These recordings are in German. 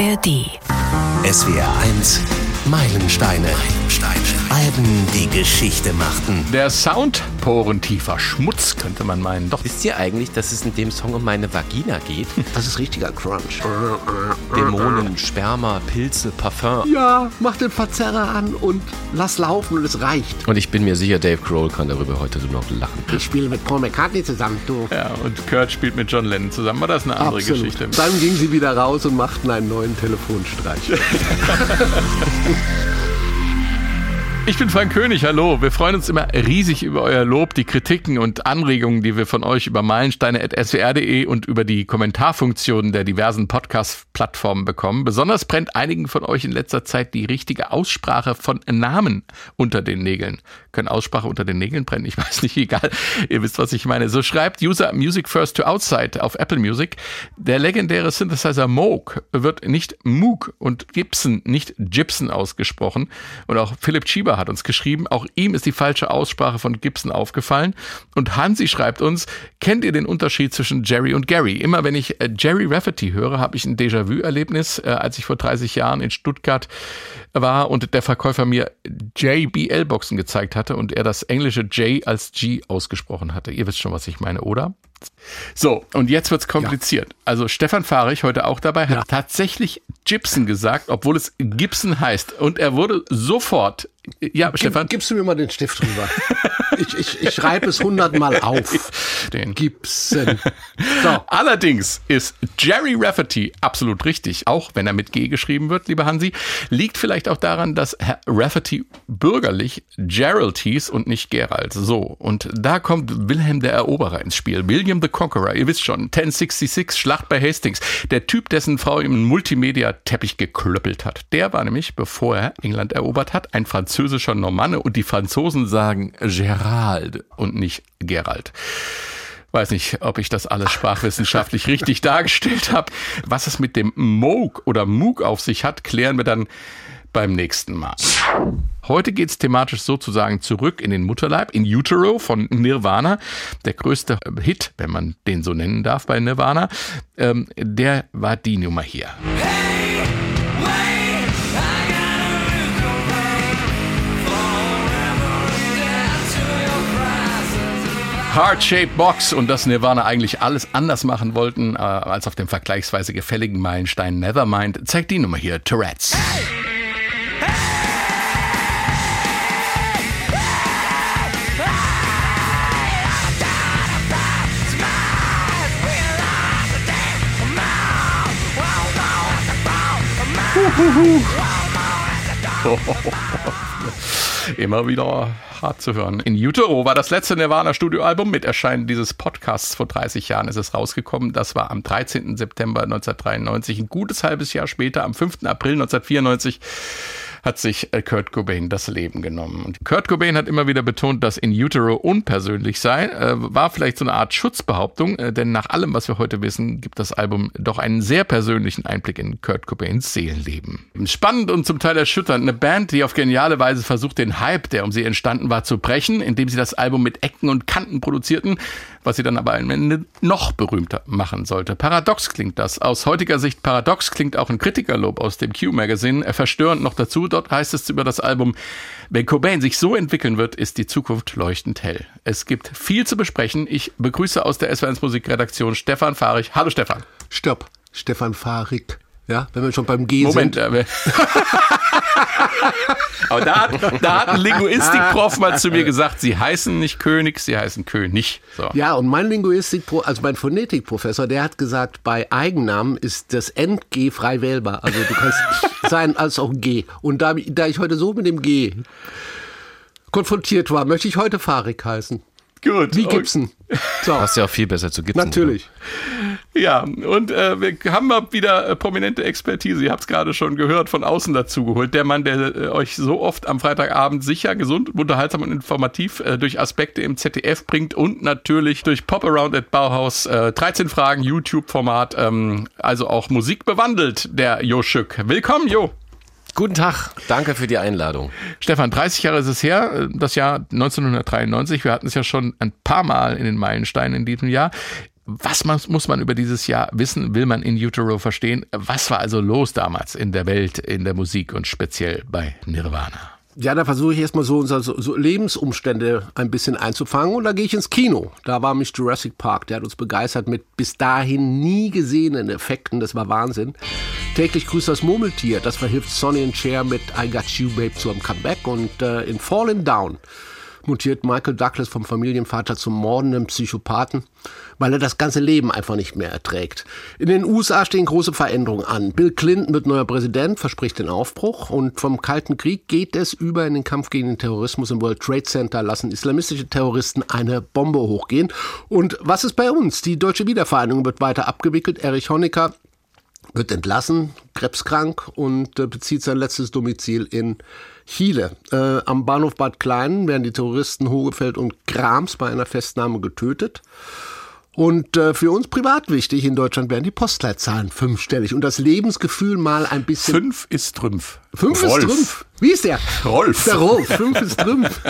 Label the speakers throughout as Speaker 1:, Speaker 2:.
Speaker 1: ARD.
Speaker 2: SWR 1 Meilensteine. Alben, die Geschichte machten.
Speaker 3: Der Sound porentiefer Schmutz, könnte man meinen. Doch.
Speaker 4: Wisst ihr eigentlich, dass es in dem Song um meine Vagina geht?
Speaker 5: Das ist richtiger Crunch.
Speaker 4: Dämonen, Sperma, Pilze, Parfum.
Speaker 5: Ja, mach den Verzerrer an und lass laufen und es reicht.
Speaker 4: Und ich bin mir sicher, Dave Grohl kann darüber heute nur noch lachen.
Speaker 5: Ich spiele mit Paul McCartney zusammen, du.
Speaker 3: Ja, und Kurt spielt mit John Lennon zusammen, aber das ist eine andere
Speaker 5: Absolut.
Speaker 3: Geschichte.
Speaker 5: Dann gingen sie wieder raus und machten einen neuen Telefonstreich.
Speaker 3: Ich bin Frank König, hallo. Wir freuen uns immer riesig über euer Lob, die Kritiken und Anregungen, die wir von euch über meilensteine.swr.de und über die Kommentarfunktionen der diversen Podcast-Plattformen bekommen. Besonders brennt einigen von euch in letzter Zeit die richtige Aussprache von Namen unter den Nägeln. Können Aussprache unter den Nägeln brennen? Ich weiß nicht, egal. Ihr wisst, was ich meine. So schreibt User Music First to Outside auf Apple Music. Der legendäre Synthesizer Moog wird nicht Moog und Gibson nicht Gibson ausgesprochen. Und auch Philipp Schieber hat uns geschrieben, auch ihm ist die falsche Aussprache von Gibson aufgefallen. Und Hansi schreibt uns, kennt ihr den Unterschied zwischen Jerry und Gary? Immer wenn ich äh, Jerry Rafferty höre, habe ich ein Déjà-vu-Erlebnis, äh, als ich vor 30 Jahren in Stuttgart war und der Verkäufer mir JBL-Boxen gezeigt hatte und er das englische J als G ausgesprochen hatte. Ihr wisst schon, was ich meine, oder? So, und jetzt wird's kompliziert. Also Stefan Fahrich, heute auch dabei, hat
Speaker 5: Ja.
Speaker 3: tatsächlich Gibson gesagt, obwohl es Gibson heißt. Und er wurde sofort, ja, Stefan,
Speaker 5: Gib, gibst du mir mal den Stift rüber? ich, ich, ich schreibe es hundertmal auf.
Speaker 3: den.
Speaker 5: Gibson. So.
Speaker 3: Allerdings ist Jerry Rafferty absolut richtig, auch wenn er mit G geschrieben wird, lieber Hansi. Liegt vielleicht auch daran, dass Herr Rafferty bürgerlich Gerald hieß und nicht Gerald. So, und da kommt Wilhelm der Eroberer ins Spiel. William the Conqueror, ihr wisst schon, 1066, Schlacht bei Hastings. Der Typ, dessen Frau ihm Multimedia-Teppich geklöppelt hat. Der war nämlich, bevor er England erobert hat, ein französischer Normanne und die Franzosen sagen Gerald und nicht Gerald. Weiß nicht, ob ich das alles sprachwissenschaftlich richtig dargestellt habe. Was es mit dem Moog oder Moog auf sich hat, klären wir dann beim nächsten Mal. Heute geht's thematisch sozusagen zurück in den Mutterleib, in Utero von Nirvana. Der größte Hit, wenn man den so nennen darf bei Nirvana, ähm, der war die Nummer hier. Heart-Shaped Box und dass Nirvana eigentlich alles anders machen wollten äh, als auf dem vergleichsweise gefälligen Meilenstein Nevermind, zeigt die Nummer hier, Tourette's. Immer wieder hart zu hören. In Utero war das letzte Nirvana-Studioalbum. Mit Erscheinen dieses Podcasts vor 30 Jahren ist es rausgekommen. Das war am 13. September 1993. Ein gutes halbes Jahr später, am 5. April 1994, hat sich äh, Kurt Cobain das Leben genommen. Und Kurt Cobain hat immer wieder betont, dass In Utero unpersönlich sei. Äh, war vielleicht so eine Art Schutzbehauptung, äh, denn nach allem, was wir heute wissen, gibt das Album doch einen sehr persönlichen Einblick in Kurt Cobains Seelenleben. Spannend und zum Teil erschütternd. Eine Band, die auf geniale Weise versucht, den Hype, der um sie entstanden war, zu brechen, indem sie das Album mit Ecken und Kanten produzierten, was sie dann aber am Ende noch berühmter machen sollte. Paradox klingt das. Aus heutiger Sicht paradox klingt auch ein Kritikerlob aus dem Q-Magazin. Äh, Verstörend noch dazu. Dort heißt es über das Album, wenn Cobain sich so entwickeln wird, ist die Zukunft leuchtend hell. Es gibt viel zu besprechen. Ich begrüße aus der SW1 Musikredaktion Stefan Fahrich. Hallo Stefan.
Speaker 5: Stopp. Stefan Fahrig. Ja, wenn wir schon beim G
Speaker 3: Moment.
Speaker 5: sind.
Speaker 3: äh, Aber da hat, da hat ein Linguistikprof mal zu mir gesagt, sie heißen nicht König, sie heißen König. So.
Speaker 5: Ja, und mein Linguistik, also mein Phonetikprofessor, der hat gesagt, bei Eigennamen ist das End-G frei wählbar. Also du kannst sein als auch G. Und da, da ich heute so mit dem G konfrontiert war, möchte ich heute Fahrig heißen.
Speaker 3: Gut.
Speaker 5: Wie Gibson. So,
Speaker 4: Passt ja auch viel besser zu Gibson.
Speaker 5: natürlich.
Speaker 3: Ja, und äh, wir haben mal wieder äh, prominente Expertise, ihr habt es gerade schon gehört, von außen dazugeholt. Der Mann, der äh, euch so oft am Freitagabend sicher, gesund, unterhaltsam und informativ äh, durch Aspekte im ZDF bringt und natürlich durch Pop Around at Bauhaus, äh, 13 Fragen, YouTube-Format, ähm, also auch Musik bewandelt, der Jo Schück. Willkommen, Jo.
Speaker 4: Guten Tag, danke für die Einladung.
Speaker 3: Stefan, 30 Jahre ist es her, äh, das Jahr 1993. Wir hatten es ja schon ein paar Mal in den Meilensteinen in diesem Jahr. Was muss man über dieses Jahr wissen, will man in Utero verstehen? Was war also los damals in der Welt, in der Musik und speziell bei Nirvana?
Speaker 5: Ja, da versuche ich erstmal so unsere so Lebensumstände ein bisschen einzufangen und da gehe ich ins Kino. Da war mich Jurassic Park, der hat uns begeistert mit bis dahin nie gesehenen Effekten, das war Wahnsinn. Täglich grüßt das Murmeltier, das verhilft Sonny and Cher mit I Got You Babe zu einem Comeback und äh, in Falling Down mutiert Michael Douglas vom Familienvater zum mordenden Psychopathen, weil er das ganze Leben einfach nicht mehr erträgt. In den USA stehen große Veränderungen an. Bill Clinton wird neuer Präsident, verspricht den Aufbruch und vom Kalten Krieg geht es über in den Kampf gegen den Terrorismus im World Trade Center, lassen islamistische Terroristen eine Bombe hochgehen. Und was ist bei uns? Die deutsche Wiedervereinigung wird weiter abgewickelt. Erich Honecker wird entlassen, krebskrank und äh, bezieht sein letztes Domizil in Chile. Äh, am Bahnhof Bad Kleinen werden die Terroristen Hogefeld und Grams bei einer Festnahme getötet. Und äh, für uns privat wichtig, in Deutschland werden die Postleitzahlen fünfstellig und das Lebensgefühl mal ein bisschen.
Speaker 3: Fünf ist Trümpf.
Speaker 5: Fünf Rolf. ist Trümpf. Wie ist der?
Speaker 3: Rolf.
Speaker 5: Der Rolf. Fünf ist Trümpf.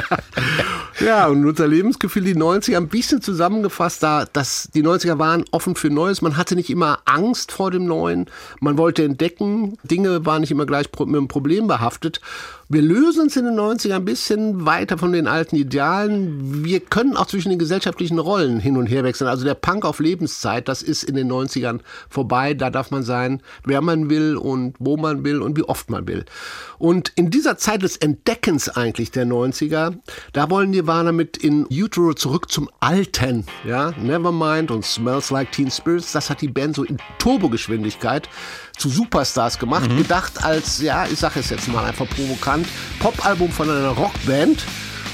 Speaker 5: ja, und unser Lebensgefühl, die 90er, ein bisschen zusammengefasst, da, dass die 90er waren offen für Neues. Man hatte nicht immer Angst vor dem Neuen. Man wollte entdecken. Dinge waren nicht immer gleich mit einem Problem behaftet. Wir lösen uns in den 90ern ein bisschen weiter von den alten Idealen. Wir können auch zwischen den gesellschaftlichen Rollen hin und her wechseln. Also der Punk auf Lebenszeit, das ist in den 90ern vorbei. Da darf man sein, wer man will und wo man will und wie oft man will. Und in dieser Zeit des Entdeckens eigentlich der 90er, da wollen Nirvana mit in Utero zurück zum Alten. Ja, Nevermind und Smells Like Teen Spirits, das hat die Band so in Turbogeschwindigkeit zu Superstars gemacht, mhm. gedacht als, ja, ich sage es jetzt mal einfach provokant, Popalbum von einer Rockband.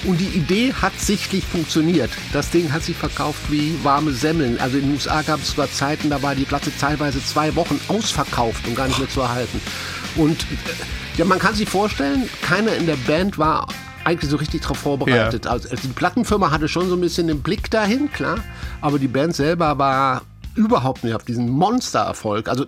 Speaker 5: Und die Idee hat sichtlich funktioniert. Das Ding hat sich verkauft wie warme Semmeln. Also in den USA gab es sogar Zeiten, da war die Platte teilweise zwei Wochen ausverkauft und gar nicht mehr zu erhalten. Und äh, ja, man kann sich vorstellen, keiner in der Band war eigentlich so richtig darauf vorbereitet. Ja. Also die Plattenfirma hatte schon so ein bisschen den Blick dahin, klar. Aber die Band selber war überhaupt nicht auf diesen Monstererfolg. Also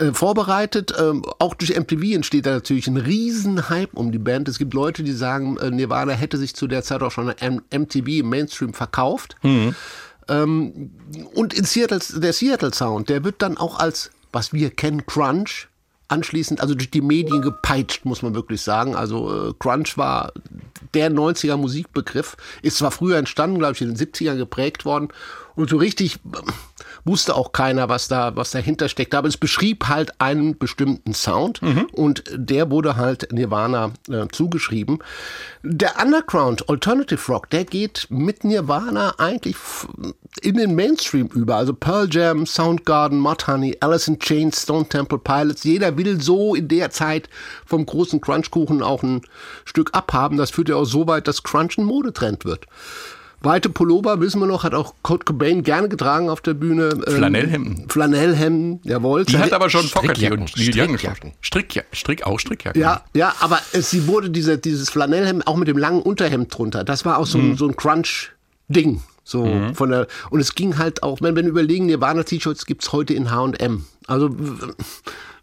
Speaker 5: äh, vorbereitet. Ähm, auch durch MTV entsteht da natürlich ein Riesenhype um die Band. Es gibt Leute, die sagen, äh, Nirvana hätte sich zu der Zeit auch schon an MTV im Mainstream verkauft. Mhm. Ähm, und in Seattle, der Seattle Sound, der wird dann auch als, was wir kennen, Crunch, anschließend, also durch die Medien gepeitscht, muss man wirklich sagen. Also äh, Crunch war der 90er Musikbegriff, ist zwar früher entstanden, glaube ich, in den 70ern geprägt worden und so richtig wusste auch keiner, was da, was dahinter steckt. Aber es beschrieb halt einen bestimmten Sound mhm. und der wurde halt Nirvana äh, zugeschrieben. Der Underground Alternative Rock, der geht mit Nirvana eigentlich in den Mainstream über. Also Pearl Jam, Soundgarden, Mudhoney, Alice in Chains, Stone Temple Pilots. Jeder will so in der Zeit vom großen Crunchkuchen auch ein Stück abhaben. Das führt ja auch so weit, dass Crunch ein Modetrend wird. Weite Pullover, wissen wir noch, hat auch Kurt Cobain gerne getragen auf der Bühne.
Speaker 3: Ähm, Flanellhemden.
Speaker 5: Flanellhemden, jawohl.
Speaker 3: Die hat aber schon Fogerty und Neil Young Strick, Strick, auch Strickjacken.
Speaker 5: Ja, ja, aber es, sie wurde diese, dieses Flanellhemd auch mit dem langen Unterhemd drunter. Das war auch so, mhm. so ein Crunch-Ding. So mhm. von der, und es ging halt auch, wenn wir überlegen, Nirvana-T-Shirts gibt's heute in H&M. Also,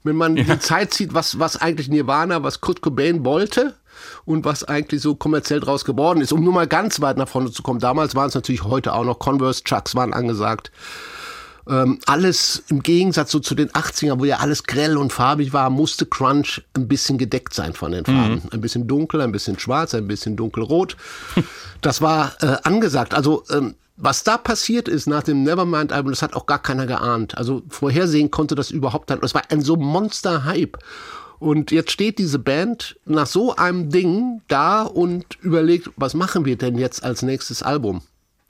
Speaker 5: wenn man ja. die Zeit sieht, was, was eigentlich Nirvana, was Kurt Cobain wollte, und was eigentlich so kommerziell draus geworden ist. Um nur mal ganz weit nach vorne zu kommen. Damals waren es natürlich heute auch noch Converse Chucks waren angesagt. Ähm, alles im Gegensatz so zu den 80ern, wo ja alles grell und farbig war, musste Crunch ein bisschen gedeckt sein von den Farben. Mhm. Ein bisschen dunkel, ein bisschen schwarz, ein bisschen dunkelrot. Das war äh, angesagt. Also ähm, was da passiert ist nach dem Nevermind-Album, das hat auch gar keiner geahnt. Also vorhersehen konnte das überhaupt nicht. Das war ein so Monster-Hype. Und jetzt steht diese Band nach so einem Ding da und überlegt, was machen wir denn jetzt als nächstes Album?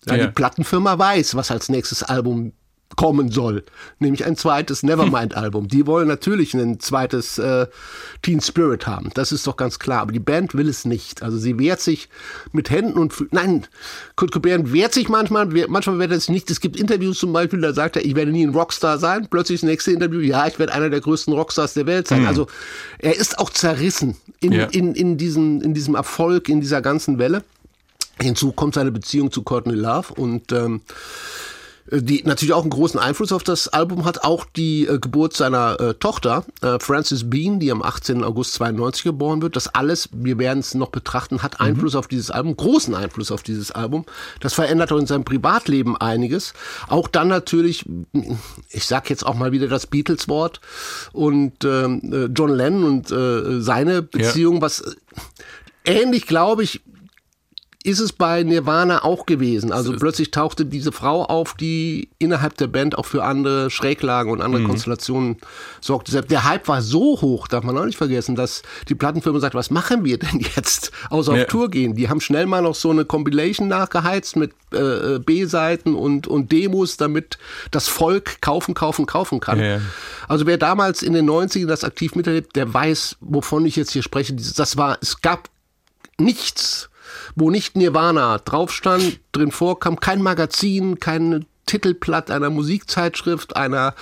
Speaker 5: Ja, ja. Die Plattenfirma weiß, was als nächstes Album kommen soll, nämlich ein zweites Nevermind-Album. Die wollen natürlich ein zweites äh, Teen Spirit haben, das ist doch ganz klar. Aber die Band will es nicht. Also sie wehrt sich mit Händen und Füßen. Nein, Kurt Cobain wehrt sich manchmal, manchmal wehrt er sich nicht. Es gibt Interviews zum Beispiel, da sagt er, ich werde nie ein Rockstar sein. Plötzlich das nächste Interview, ja, ich werde einer der größten Rockstars der Welt sein. Mhm. Also er ist auch zerrissen in, ja. in, in, diesem, in diesem Erfolg, in dieser ganzen Welle. Hinzu kommt seine Beziehung zu Courtney Love und ähm, äh, die natürlich auch einen großen Einfluss auf das Album hat, auch die äh, Geburt seiner äh, Tochter, äh, Frances Bean, die am 18. August 92 geboren wird. Das alles, wir werden es noch betrachten, hat Einfluss mhm. auf dieses Album, großen Einfluss auf dieses Album. Das verändert auch in seinem Privatleben einiges. Auch dann natürlich, ich sag jetzt auch mal wieder das Beatles-Wort und ähm, äh, John Lennon und äh, seine Beziehung, ja. was ähnlich, glaube ich, ist es bei Nirvana auch gewesen. Also plötzlich tauchte diese Frau auf, die innerhalb der Band auch für andere Schräglagen und andere mhm. Konstellationen sorgte. Der Hype war so hoch, darf man auch nicht vergessen, dass die Plattenfirma sagt, was machen wir denn jetzt? Außer auf ja. Tour gehen. Die haben schnell mal noch so eine Compilation nachgeheizt mit äh, B-Seiten und, und Demos, damit das Volk kaufen, kaufen, kaufen kann. Ja. Also wer damals in den 90ern das aktiv miterlebt, der weiß, wovon ich jetzt hier spreche. Das war, es gab nichts, wo nicht Nirvana drauf stand, drin vorkam, kein Magazin, kein Titelblatt einer Musikzeitschrift, einer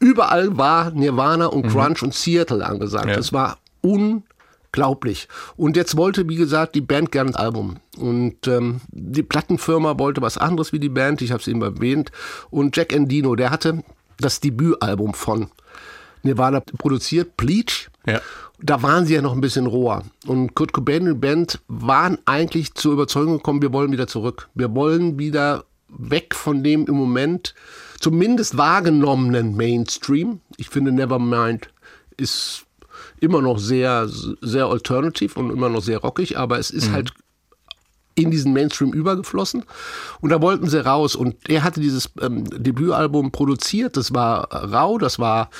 Speaker 5: überall war Nirvana und. Grunge mhm. und Seattle angesagt. Ja. Das war unglaublich. Und jetzt wollte, wie gesagt, die Band gerne ein Album. Und ähm, die Plattenfirma wollte was anderes wie die Band, ich habe es eben erwähnt. Und Jack Endino, der hatte das Debütalbum von Nirvana produziert, Bleach. Ja. Da waren sie ja noch ein bisschen roher. Und Kurt Cobain und die Band waren eigentlich zur Überzeugung gekommen, wir wollen wieder zurück. Wir wollen wieder weg von dem im Moment zumindest wahrgenommenen Mainstream. Ich finde Nevermind ist immer noch sehr, sehr alternativ und immer noch sehr rockig, aber es ist mhm. halt in diesen Mainstream übergeflossen. Und da wollten sie raus. Und er hatte dieses ähm, Debütalbum produziert. Das war rau, das war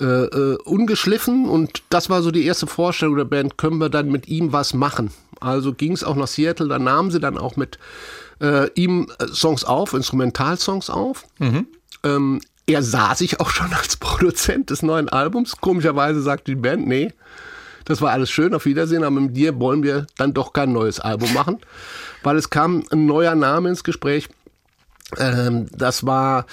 Speaker 5: äh, äh, ungeschliffen und das war so die erste Vorstellung der Band, können wir dann mit ihm was machen. Also ging es auch nach Seattle, da nahmen sie dann auch mit äh, ihm äh, Songs auf, Instrumentalsongs auf. Mhm. Ähm, er sah sich auch schon als Produzent des neuen Albums. Komischerweise sagte die Band, nee, das war alles schön, auf Wiedersehen, aber mit dir wollen wir dann doch kein neues Album machen, weil es kam ein neuer Name ins Gespräch. Ähm, das war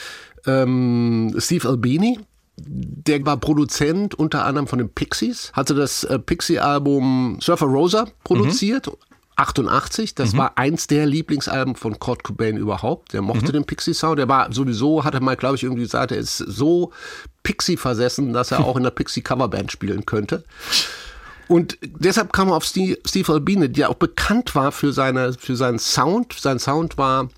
Speaker 5: ähm, Steve Albini, der war Produzent unter anderem von den Pixies, hatte das äh, Pixie-Album Surfer Rosa produziert. Mhm. 88, das mhm. war eins der Lieblingsalben von Kurt Cobain überhaupt. Der mochte mhm. den Pixie-Sound. Der war sowieso, hatte mal, glaube ich, irgendwie gesagt, er ist so Pixie versessen, dass er auch in der Pixie-Coverband spielen könnte. Und deshalb kam er auf Steve, Steve Albini, der auch bekannt war für, seine, für seinen Sound. Sein Sound war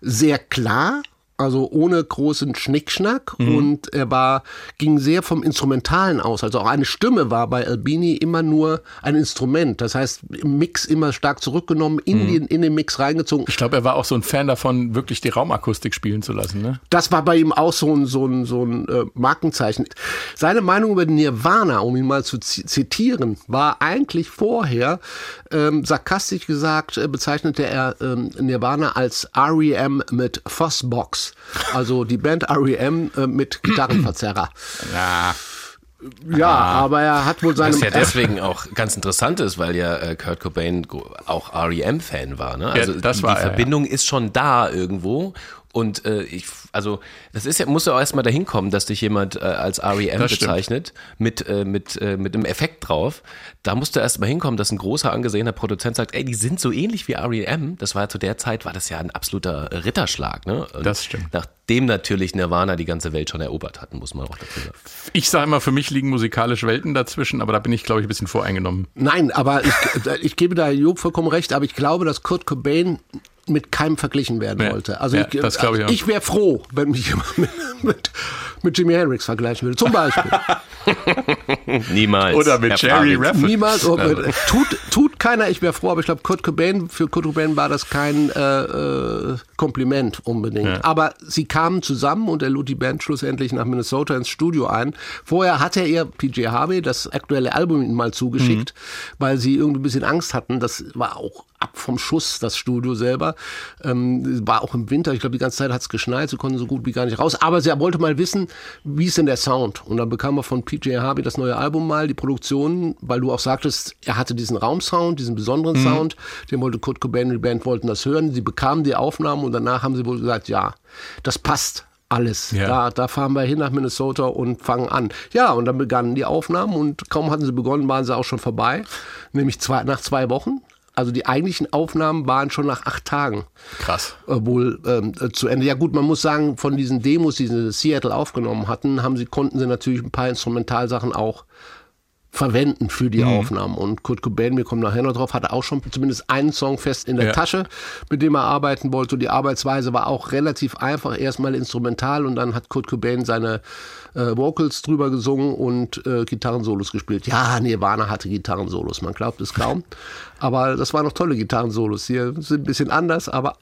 Speaker 5: sehr klar, also ohne großen Schnickschnack mhm. und er war ging sehr vom Instrumentalen aus. Also auch eine Stimme war bei Albini immer nur ein Instrument. Das heißt, im Mix immer stark zurückgenommen, in, mhm. den, in den Mix reingezogen.
Speaker 3: Ich glaube, er war auch so ein Fan davon, wirklich die Raumakustik spielen zu lassen. Ne?
Speaker 5: Das war bei ihm auch so ein, so ein, so ein äh, Markenzeichen. Seine Meinung über Nirvana, um ihn mal zu zitieren, war eigentlich vorher ähm, sarkastisch gesagt, äh, bezeichnete er ähm, Nirvana als REM mit Also die Band REM äh, mit Gitarrenverzerrer.
Speaker 4: Ja.
Speaker 5: Ja, ah, aber er hat wohl seine.
Speaker 4: Was ja deswegen auch ganz interessant ist, weil ja äh, Kurt Cobain auch REM-Fan war. Ne? Also ja, das die, war die Verbindung ja. ist schon da irgendwo und äh, ich, also das ist ja, muss ja auch erstmal dahin kommen, dass dich jemand äh, als REM das bezeichnet, mit, äh, mit, äh, mit einem Effekt drauf. Da musst du erstmal hinkommen, dass ein großer angesehener Produzent sagt, ey, die sind so ähnlich wie REM. Das war ja zu der Zeit, war das ja ein absoluter Ritterschlag, ne?
Speaker 3: Und das stimmt.
Speaker 4: Nachdem natürlich Nirvana die ganze Welt schon erobert hatten, muss man auch dazu sagen.
Speaker 3: Ich sage immer, für mich liegen musikalische Welten dazwischen, aber da bin ich, glaube ich, ein bisschen voreingenommen.
Speaker 5: Nein, aber ich, ich gebe da Job vollkommen recht, aber ich glaube, dass Kurt Cobain mit keinem verglichen werden ja, wollte. Also ja, ich, ich, ich, ich wäre froh, wenn mich jemand mit, mit, mit Jimi Hendrix vergleichen würde. Zum Beispiel.
Speaker 4: Niemals.
Speaker 3: Oder mit Jerry Rapper.
Speaker 5: Niemals. Oh, tut, tut keiner, ich wäre froh, aber ich glaube, Kurt Cobain, für Kurt Cobain war das kein äh, äh, Kompliment unbedingt. Ja. Aber sie kamen zusammen und er lud die Band schlussendlich nach Minnesota ins Studio ein. Vorher hatte er PJ Harvey das aktuelle Album mal zugeschickt, mhm. weil sie irgendwie ein bisschen Angst hatten. Das war auch ab vom Schuss, das Studio selber. Ähm, war auch im Winter, ich glaube, die ganze Zeit hat es geschneit, sie konnten so gut wie gar nicht raus. Aber sie wollte mal wissen, wie ist denn der Sound? Und dann bekam er von PJ Harvey das neue Album mal, die Produktion, weil du auch sagtest, er hatte diesen Raumsound, diesen besonderen mhm. Sound, den wollte Kurt Cobain und die Band wollten das hören. Sie bekamen die Aufnahmen und danach haben sie wohl gesagt, ja, das passt alles. Ja. Da, da fahren wir hin nach Minnesota und fangen an. Ja, und dann begannen die Aufnahmen und kaum hatten sie begonnen, waren sie auch schon vorbei. Nämlich zwei, nach zwei Wochen also die eigentlichen Aufnahmen waren schon nach acht Tagen.
Speaker 3: Krass.
Speaker 5: Wohl ähm, äh, zu Ende. Ja gut, man muss sagen, von diesen Demos, die sie in Seattle aufgenommen hatten, haben sie, konnten sie natürlich ein paar Instrumentalsachen auch verwenden für die mhm. Aufnahmen. Und Kurt Cobain, wir kommen nachher noch drauf, hatte auch schon zumindest einen Song fest in der ja. Tasche, mit dem er arbeiten wollte. Und die Arbeitsweise war auch relativ einfach. Erstmal instrumental und dann hat Kurt Cobain seine äh, Vocals drüber gesungen und äh, Gitarrensolos gespielt. Ja, Nirvana hatte Gitarrensolos, man glaubt es kaum. Aber das waren noch tolle Gitarrensolos. Hier sind ein bisschen anders, aber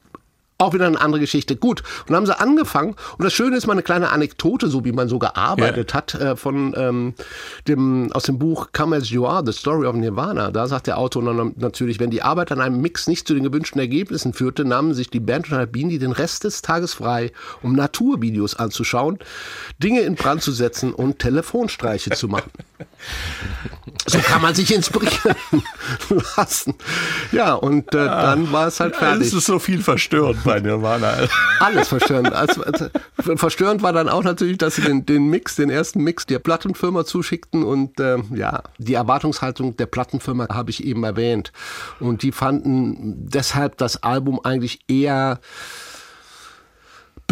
Speaker 5: auch wieder eine andere Geschichte. Gut. Und dann haben sie angefangen. Und das Schöne ist mal eine kleine Anekdote, so wie man so gearbeitet ja. hat, äh, von ähm, dem, aus dem Buch Come As You Are, The Story of Nirvana. Da sagt der Autor natürlich, wenn die Arbeit an einem Mix nicht zu den gewünschten Ergebnissen führte, nahmen sich die Band und Albini den Rest des Tages frei, um Naturvideos anzuschauen, Dinge in Brand zu setzen und Telefonstreiche zu machen. So kann man sich inspirieren lassen. Ja, und äh, dann war es halt fertig.
Speaker 3: Es ist so viel verstörend bei Nirvana.
Speaker 5: Alles verstörend. Also, also, verstörend war dann auch natürlich, dass sie den, den Mix, den ersten Mix der Plattenfirma zuschickten und äh, ja, die Erwartungshaltung der Plattenfirma habe ich eben erwähnt. Und die fanden deshalb das Album eigentlich eher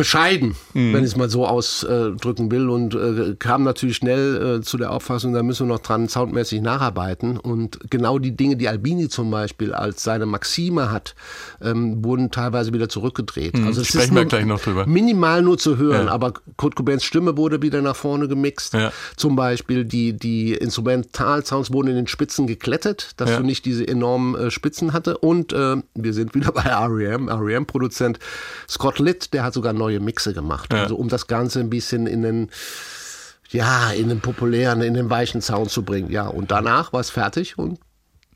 Speaker 5: bescheiden, mhm. wenn ich es mal so ausdrücken will und äh, kam natürlich schnell äh, zu der Auffassung, da müssen wir noch dran soundmäßig nacharbeiten und genau die Dinge, die Albini zum Beispiel als seine Maxime hat, ähm, wurden teilweise wieder zurückgedreht.
Speaker 3: Mhm. Also es Sprechen ist wir gleich noch drüber.
Speaker 5: Minimal nur zu hören, ja. aber Kurt Cobains Stimme wurde wieder nach vorne gemixt. Ja. Zum Beispiel die, die Instrumentalsounds wurden in den Spitzen geklettet, dass ja. du nicht diese enormen äh, Spitzen hatte und äh, wir sind wieder bei R.E.M., R.E.M.-Produzent Scott Litt, der hat sogar neue Mixe gemacht. Ja. Also um das Ganze ein bisschen in den ja, in den populären, in den weichen Sound zu bringen. Ja, und danach war es fertig und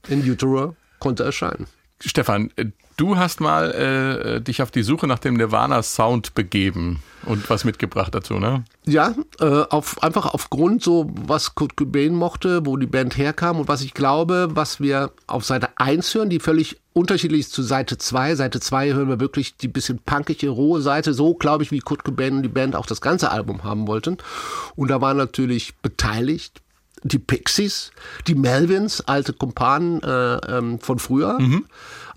Speaker 5: in Utero konnte erscheinen.
Speaker 3: Stefan, du hast mal äh, dich auf die Suche nach dem Nirvana-Sound begeben und was mitgebracht dazu, ne?
Speaker 5: Ja, äh, auf, einfach aufgrund so, was Kurt Cobain mochte, wo die Band herkam und was ich glaube, was wir auf Seite 1 hören, die völlig unterschiedlich ist zu Seite 2. Seite 2 hören wir wirklich die bisschen punkige, rohe Seite, so glaube ich, wie Kurt Cobain und die Band auch das ganze Album haben wollten. Und da waren natürlich beteiligt die Pixies, die Melvins, alte Kumpanen äh, ähm, von früher. Mhm.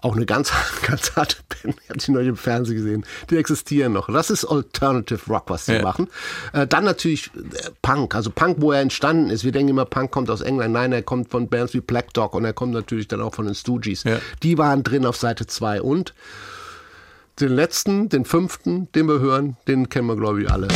Speaker 5: Auch eine ganz, ganz harte Band, die habe ich neulich im Fernsehen gesehen. Die existieren noch. Das ist Alternative Rock, was sie ja. machen. Äh, dann natürlich äh, Punk, also Punk, wo er entstanden ist. Wir denken immer, Punk kommt aus England. Nein, er kommt von Bands wie Black Dog und er kommt natürlich dann auch von den Stooges. Ja. Die waren drin auf Seite 2 und den letzten, den fünften, den wir hören, den kennen wir, glaube ich, alle.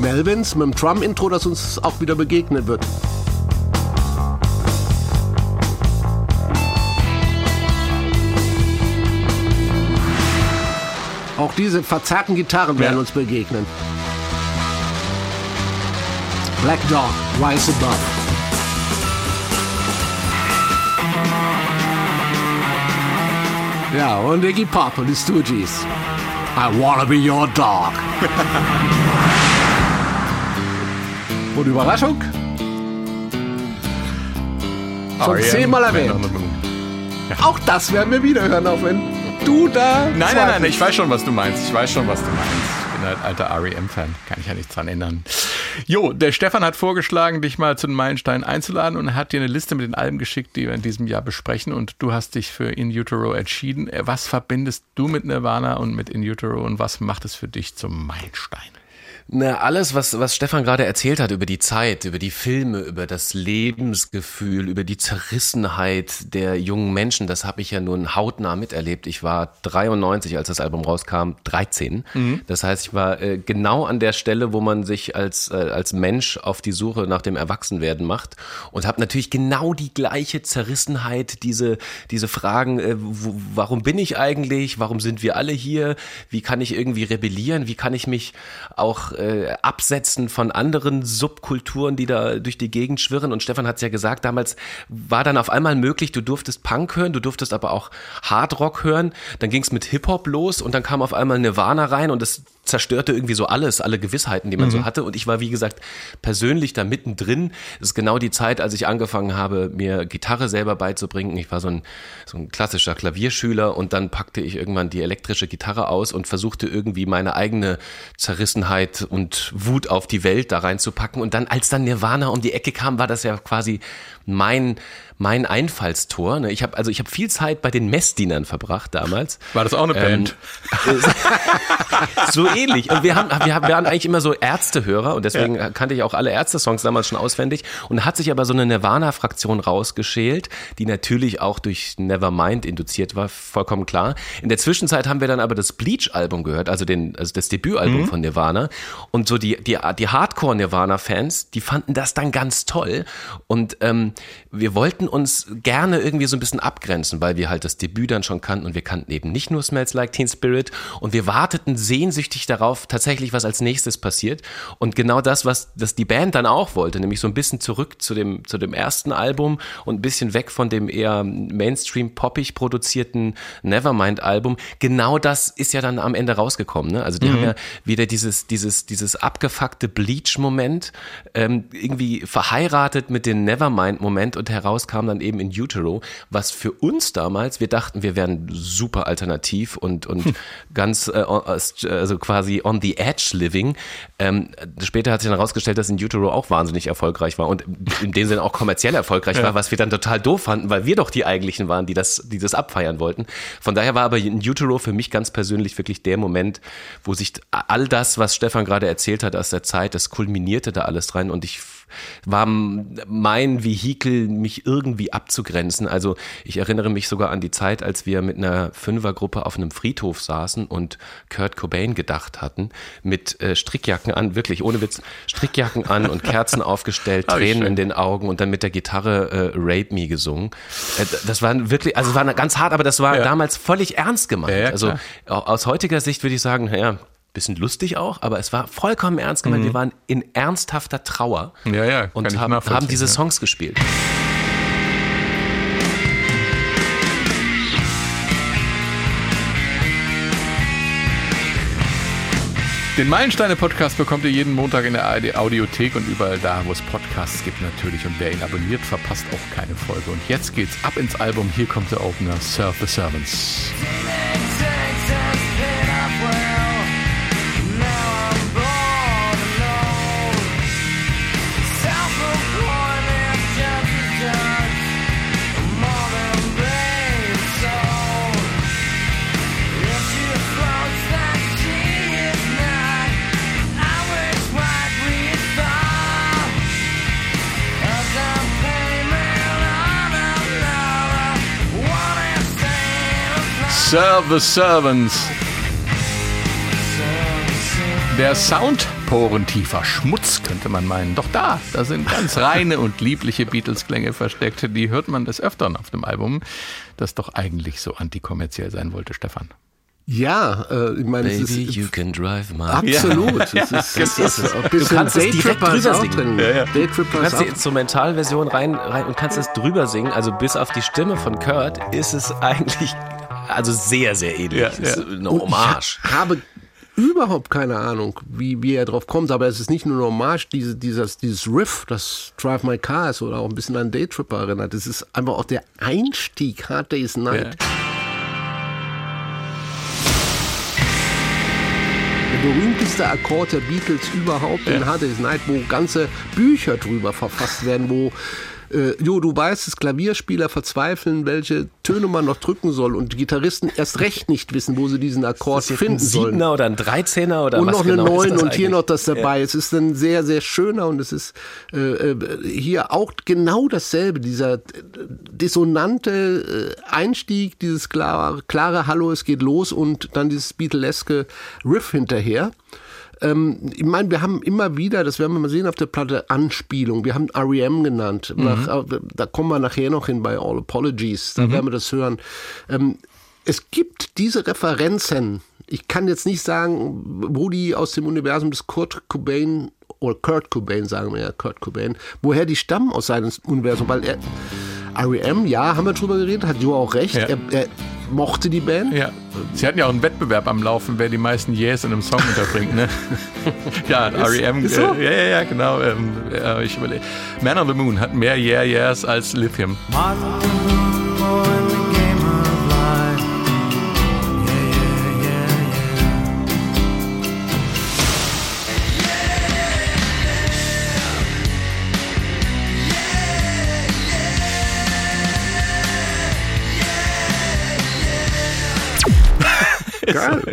Speaker 5: Melvins mit dem Drum-Intro, das uns auch wieder begegnen wird. Auch diese verzerrten Gitarren werden uns begegnen. Black Dog, Rise Above. Ja, und Iggy Pop und die Stooges. I wanna be your dog. Und Überraschung? Schon zehnmal erwähnt. Ja. Auch das werden wir wieder hören, auch wenn du da.
Speaker 3: Nein, nein, nein, ich weiß schon, was du meinst. Ich weiß schon, was du meinst. Ich bin halt alter REM-Fan. Kann ich ja nichts dran ändern. Jo, der Stefan hat vorgeschlagen, dich mal zu den Meilensteinen einzuladen und hat dir eine Liste mit den Alben geschickt, die wir in diesem Jahr besprechen und du hast dich für In Utero entschieden. Was verbindest du mit Nirvana und mit In Utero und was macht es für dich zum Meilenstein?
Speaker 4: Na, alles, was, was Stefan gerade erzählt hat über die Zeit, über die Filme, über das Lebensgefühl, über die Zerrissenheit der jungen Menschen, das habe ich ja nun hautnah miterlebt. Ich war 93, als das Album rauskam, 13. Mhm. Das heißt, ich war äh, genau an der Stelle, wo man sich als, äh, als Mensch auf die Suche nach dem Erwachsenwerden macht und habe natürlich genau die gleiche Zerrissenheit, diese, diese Fragen, äh, wo, warum bin ich eigentlich, warum sind wir alle hier, wie kann ich irgendwie rebellieren, wie kann ich mich auch äh, absetzen von anderen Subkulturen, die da durch die Gegend schwirren. Und Stefan hat es ja gesagt, damals war dann auf einmal möglich, du durftest Punk hören, du durftest aber auch Hardrock hören. Dann ging es mit Hip-Hop los und dann kam auf einmal Nirvana rein und es zerstörte irgendwie so alles, alle Gewissheiten, die man mhm. so hatte. Und ich war, wie gesagt, persönlich da mittendrin. Das ist genau die Zeit, als ich angefangen habe, mir Gitarre selber beizubringen. Ich war so ein, so ein klassischer Klavierschüler und dann packte ich irgendwann die elektrische Gitarre aus und versuchte irgendwie meine eigene Zerrissenheit und Wut auf die Welt da reinzupacken. Und dann, als dann Nirvana um die Ecke kam, war das ja quasi mein mein Einfallstor. Ne? Ich habe also ich habe viel Zeit bei den Messdienern verbracht damals.
Speaker 3: War das auch eine ähm, Band?
Speaker 4: so ähnlich. Und wir haben wir, haben, wir waren eigentlich immer so Ärztehörer und deswegen ja. kannte ich auch alle Ärzte-Songs damals schon auswendig. Und hat sich aber so eine Nirvana-Fraktion rausgeschält, die natürlich auch durch Nevermind induziert war, vollkommen klar. In der Zwischenzeit haben wir dann aber das Bleach-Album gehört, also den also das Debütalbum mhm. von Nirvana. Und so die die die Hardcore-Nirvana-Fans, die fanden das dann ganz toll. Und ähm, wir wollten uns gerne irgendwie so ein bisschen abgrenzen, weil wir halt das Debüt dann schon kannten und wir kannten eben nicht nur Smells Like Teen Spirit und wir warteten sehnsüchtig darauf, tatsächlich was als nächstes passiert und genau das, was das die Band dann auch wollte, nämlich so ein bisschen zurück zu dem zu dem ersten Album und ein bisschen weg von dem eher Mainstream poppig produzierten Nevermind Album. Genau das ist ja dann am Ende rausgekommen. Ne? Also die mhm. haben ja wieder dieses dieses dieses abgefuckte Bleach Moment ähm, irgendwie verheiratet mit dem Nevermind Moment und herauskam dann eben in Utero, was für uns damals, wir dachten, wir wären super alternativ und, und hm. ganz, äh, also quasi on the edge living. Ähm, später hat sich dann herausgestellt, dass in Utero auch wahnsinnig erfolgreich war und in dem Sinne auch kommerziell erfolgreich ja. war, was wir dann total doof fanden, weil wir doch die eigentlichen waren, die das, die das abfeiern wollten. Von daher war aber in Utero für mich ganz persönlich wirklich der Moment, wo sich all das, was Stefan gerade erzählt hat aus der Zeit, das kulminierte da alles rein und ich war mein Vehikel, mich irgendwie abzugrenzen. Also ich erinnere mich sogar an die Zeit, als wir mit einer Fünfergruppe auf einem Friedhof saßen und Kurt Cobain gedacht hatten, mit äh, Strickjacken an, wirklich ohne Witz, Strickjacken an und Kerzen aufgestellt, Tränen in den Augen und dann mit der Gitarre äh, Rape Me gesungen. Äh, das war wirklich, also es war ganz hart, aber das war ja. damals völlig ernst gemeint. Ja, ja, also aus heutiger Sicht würde ich sagen, naja, bisschen lustig auch, aber es war vollkommen ernst gemeint. Mhm. Wir waren in ernsthafter Trauer
Speaker 3: ja, ja,
Speaker 4: und haben, haben, diese Songs gespielt.
Speaker 3: Den Meilensteine-Podcast bekommt ihr jeden Montag in der ARD Audiothek und überall da, wo es Podcasts gibt natürlich. Und wer ihn abonniert, verpasst auch keine Folge. Und jetzt geht's ab ins Album. Hier kommt der Opener, Serve the Servants. Serve the Servants. Der Sound porentiefer Schmutz, könnte man meinen. Doch da, da sind ganz reine und liebliche Beatles-Klänge versteckt. Die hört man des Öfteren auf dem Album, das doch eigentlich so antikommerziell sein wollte, Stefan.
Speaker 5: Ja, äh, ich meine,
Speaker 4: Baby, es ist you can drive my
Speaker 5: absolut. Ja. Es ist, es ist, es du kannst es direkt drüber singen. Ja, ja.
Speaker 4: du kannst die Instrumentalversion rein, rein und kannst es drüber singen. Also bis auf die Stimme von Kurt ist es eigentlich also sehr, sehr ähnlich. Ja, ja.
Speaker 5: Eine Hommage. Ich habe überhaupt keine Ahnung, wie, wie er drauf kommt, aber es ist nicht nur eine Hommage, diese, dieses, dieses Riff, das Drive My Car ist oder auch ein bisschen an Daytripper erinnert. Es ist einfach auch der Einstieg, Hard Day's Night. Ja. Der berühmteste Akkord der Beatles überhaupt in Hard Day's Night, wo ganze Bücher drüber verfasst werden, wo äh, jo, du weißt, dass Klavierspieler verzweifeln, welche Töne man noch drücken soll und Gitarristen erst recht nicht wissen, wo sie diesen Akkord ist finden ein sollen.
Speaker 4: Siebener oder ein Dreizehner oder
Speaker 5: und
Speaker 4: was
Speaker 5: noch eine genau Neun und hier noch das dabei. Ja. Es ist ein sehr, sehr schöner und es ist äh, äh hier auch genau dasselbe, dieser dissonante äh, Einstieg, dieses klare, klare Hallo, es geht los und dann dieses Beatleske Riff hinterher. Ähm, ich meine, wir haben immer wieder, das werden wir mal sehen auf der Platte, Anspielung. Wir haben REM genannt. Mhm. Nach, äh, da kommen wir nachher noch hin bei All Apologies. Da mhm. werden wir das hören. Ähm, es gibt diese Referenzen. Ich kann jetzt nicht sagen, wo die aus dem Universum des Kurt Cobain oder Kurt Cobain, sagen wir ja, Kurt Cobain, woher die stammen aus seinem Universum, weil er, REM, ja, haben wir drüber geredet, hat Jo auch recht. Ja. Er, er mochte die Band.
Speaker 3: Ja. Sie hatten ja auch einen Wettbewerb am Laufen, wer die meisten Yes in einem Song unterbringt. Ne? ja, REM. Ist so? Äh, ja, ja, ja, genau. Ähm, äh, ich überlege. Man on the Moon hat mehr Yeah Yes als Lithium. Martin,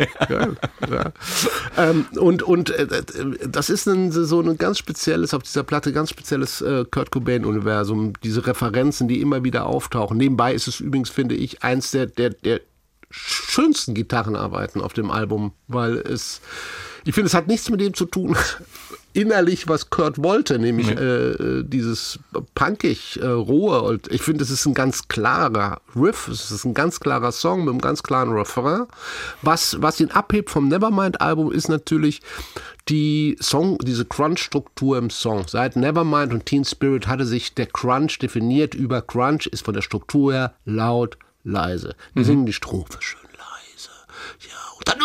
Speaker 5: Ähm, und und äh, das ist ein, so ein ganz spezielles, auf dieser Platte ganz spezielles äh, Kurt Cobain-Universum. Diese Referenzen, die immer wieder auftauchen. Nebenbei ist es übrigens, finde ich, eins der, der, der schönsten Gitarrenarbeiten auf dem Album, weil es, ich finde, es hat nichts mit dem zu tun, innerlich, was Kurt wollte, nämlich ja. äh, dieses punkig, äh, rohe. Und ich finde, es ist ein ganz klarer Riff, es ist ein ganz klarer Song mit einem ganz klaren Refrain. Was, was ihn abhebt vom Nevermind-Album ist natürlich die Song, diese Crunch-Struktur im Song. Seit Nevermind und Teen Spirit hatte sich der Crunch definiert über Crunch, ist von der Struktur her laut, leise. Wir mhm. singen die Strophe schön leise. Ja, und dann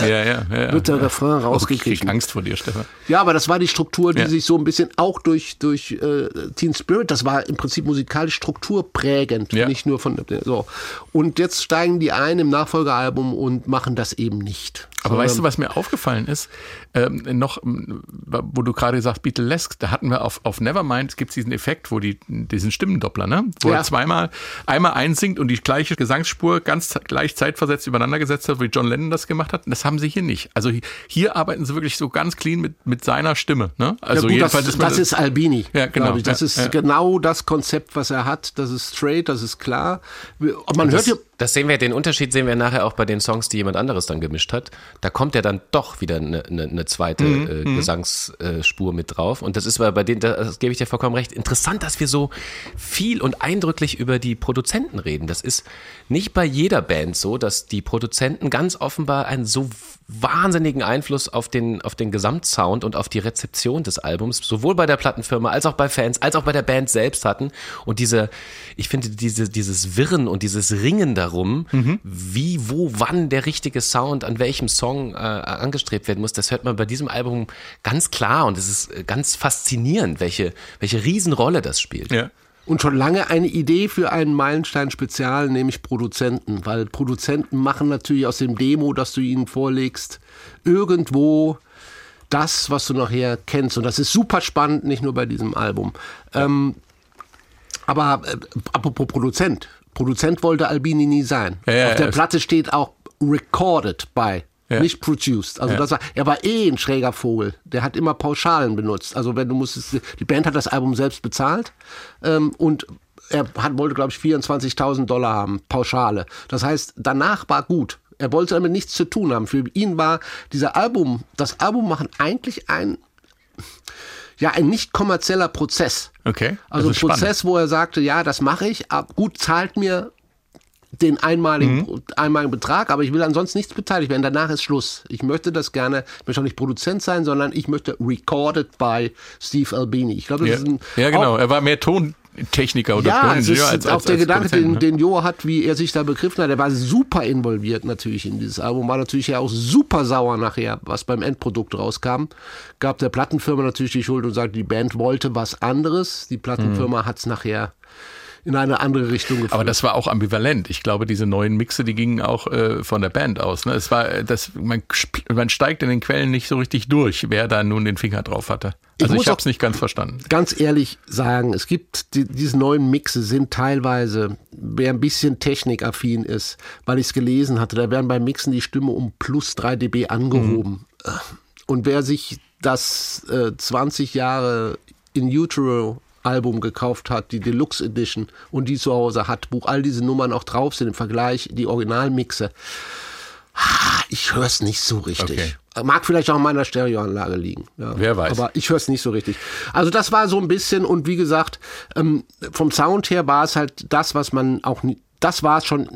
Speaker 3: ja, ja, ja,
Speaker 5: wird der Refrain rausgekriegt.
Speaker 3: Ich krieg Angst vor dir, Stefan.
Speaker 5: Ja, aber das war die Struktur, die ja. sich so ein bisschen auch durch, durch äh, Teen Spirit, das war im Prinzip musikalisch strukturprägend, ja. nicht nur von so. Und jetzt steigen die ein im Nachfolgealbum und machen das eben nicht.
Speaker 3: Aber weißt du, was mir aufgefallen ist? Ähm, noch, wo du gerade sagst, Beatlesque, da hatten wir auf, auf Nevermind, gibt es diesen Effekt, wo die, diesen Stimmendoppler, ne? Wo ja. er zweimal, einmal einsingt und die gleiche Gesangsspur ganz gleich zeitversetzt übereinander gesetzt hat, wie John Lennon das gemacht hat. Das haben sie hier nicht. Also hier arbeiten sie wirklich so ganz clean mit, mit seiner Stimme, ne? Also
Speaker 5: ja, gut, das, ist das, ist Albini.
Speaker 3: Ja, genau.
Speaker 5: Das ja, ist ja. genau das Konzept, was er hat. Das ist straight, das ist klar.
Speaker 4: Man hört hier das sehen wir, den Unterschied sehen wir nachher auch bei den Songs, die jemand anderes dann gemischt hat. Da kommt ja dann doch wieder eine, eine, eine zweite mhm. äh, mhm. Gesangsspur mit drauf. Und das ist bei denen, das gebe ich dir vollkommen recht, interessant, dass wir so viel und eindrücklich über die Produzenten reden. Das ist nicht bei jeder Band so, dass die Produzenten ganz offenbar einen so wahnsinnigen Einfluss auf den, auf den Gesamtsound und auf die Rezeption des Albums, sowohl bei der Plattenfirma als auch bei Fans, als auch bei der Band selbst hatten. Und diese, ich finde, diese, dieses Wirren und dieses Ringen darum, mhm. wie, wo, wann der richtige Sound an welchem Song äh, angestrebt werden muss, das hört man bei diesem Album ganz klar und es ist ganz faszinierend, welche, welche Riesenrolle das spielt.
Speaker 5: Ja und schon lange eine Idee für einen Meilenstein-Spezial, nämlich Produzenten. Weil Produzenten machen natürlich aus dem Demo, das du ihnen vorlegst, irgendwo das, was du nachher kennst. Und das ist super spannend, nicht nur bei diesem Album. Ähm, aber äh, apropos Produzent. Produzent wollte Albini nie sein. Ja, ja, Auf der Platte steht auch recorded by ja. nicht produced. Also ja. das war, er war eh ein schräger Vogel. Der hat immer Pauschalen benutzt. Also wenn du musstest, die Band hat das Album selbst bezahlt ähm, und er hat, wollte, glaube ich, 24.000 Dollar haben, Pauschale. Das heißt, danach war gut. Er wollte damit nichts zu tun haben. Für ihn war dieser Album, das Album machen eigentlich ein, ja, ein nicht kommerzieller Prozess.
Speaker 3: Okay.
Speaker 5: Also ein Prozess, wo er sagte, ja, das mache ich, gut, zahlt mir den einmaligen, mhm. einmaligen Betrag, aber ich will ansonsten nichts beteiligt werden. Danach ist Schluss. Ich möchte das gerne, ich möchte auch nicht Produzent sein, sondern ich möchte recorded by Steve Albini. Ich glaube,
Speaker 3: das ja. ist ein. Ja, genau. Er war mehr Ton, Techniker oder
Speaker 5: ja, es ist als, als, auch der Gedanke, den, ne? den Jo hat, wie er sich da begriffen hat. Er war super involviert natürlich in dieses Album, war natürlich ja auch super sauer nachher, was beim Endprodukt rauskam. Gab der Plattenfirma natürlich die Schuld und sagte, die Band wollte was anderes. Die Plattenfirma mhm. hat es nachher in eine andere Richtung geführt.
Speaker 3: Aber das war auch ambivalent. Ich glaube, diese neuen Mixe, die gingen auch äh, von der Band aus. Ne? Es war, äh, das, man, man steigt in den Quellen nicht so richtig durch, wer da nun den Finger drauf hatte. Also ich, ich habe es nicht ganz verstanden.
Speaker 5: Ganz ehrlich sagen, es gibt die, diese neuen Mixe sind teilweise, wer ein bisschen technikaffin ist, weil ich es gelesen hatte, da werden beim Mixen die Stimme um plus 3 dB angehoben. Mhm. Und wer sich das äh, 20 Jahre in Utero Album gekauft hat, die Deluxe Edition und die zu Hause hat, wo all diese Nummern auch drauf sind im Vergleich, die Originalmixe. Ich höre es nicht so richtig. Okay. Mag vielleicht auch an meiner Stereoanlage liegen.
Speaker 3: Ja. Wer weiß.
Speaker 5: Aber ich höre es nicht so richtig. Also das war so ein bisschen und wie gesagt, ähm, vom Sound her war es halt das, was man auch das war es schon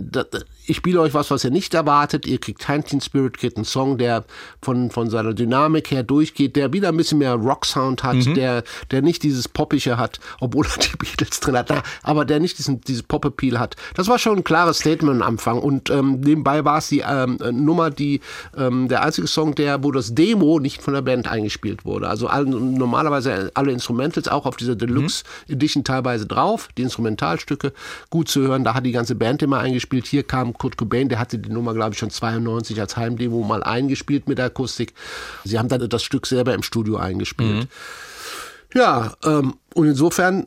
Speaker 5: ich spiele euch was, was ihr nicht erwartet. Ihr kriegt Teen Spirit, kriegt einen Song, der von, von seiner Dynamik her durchgeht, der wieder ein bisschen mehr Rock-Sound hat, mhm. der, der nicht dieses Poppische hat, obwohl er die Beatles drin hat, aber der nicht diesen, dieses Pop-Appeal hat. Das war schon ein klares Statement am Anfang und ähm, nebenbei war es die ähm, Nummer, die ähm, der einzige Song, der, wo das Demo nicht von der Band eingespielt wurde. Also all, normalerweise alle Instrumentals auch auf dieser Deluxe mhm. Edition teilweise drauf, die Instrumentalstücke gut zu hören. Da hat die ganze Band immer eingespielt. Hier kam Kurt Cobain, der hatte die Nummer, glaube ich, schon 92 als Heimdemo mal eingespielt mit der Akustik. Sie haben dann das Stück selber im Studio eingespielt. Mhm. Ja, ähm, und insofern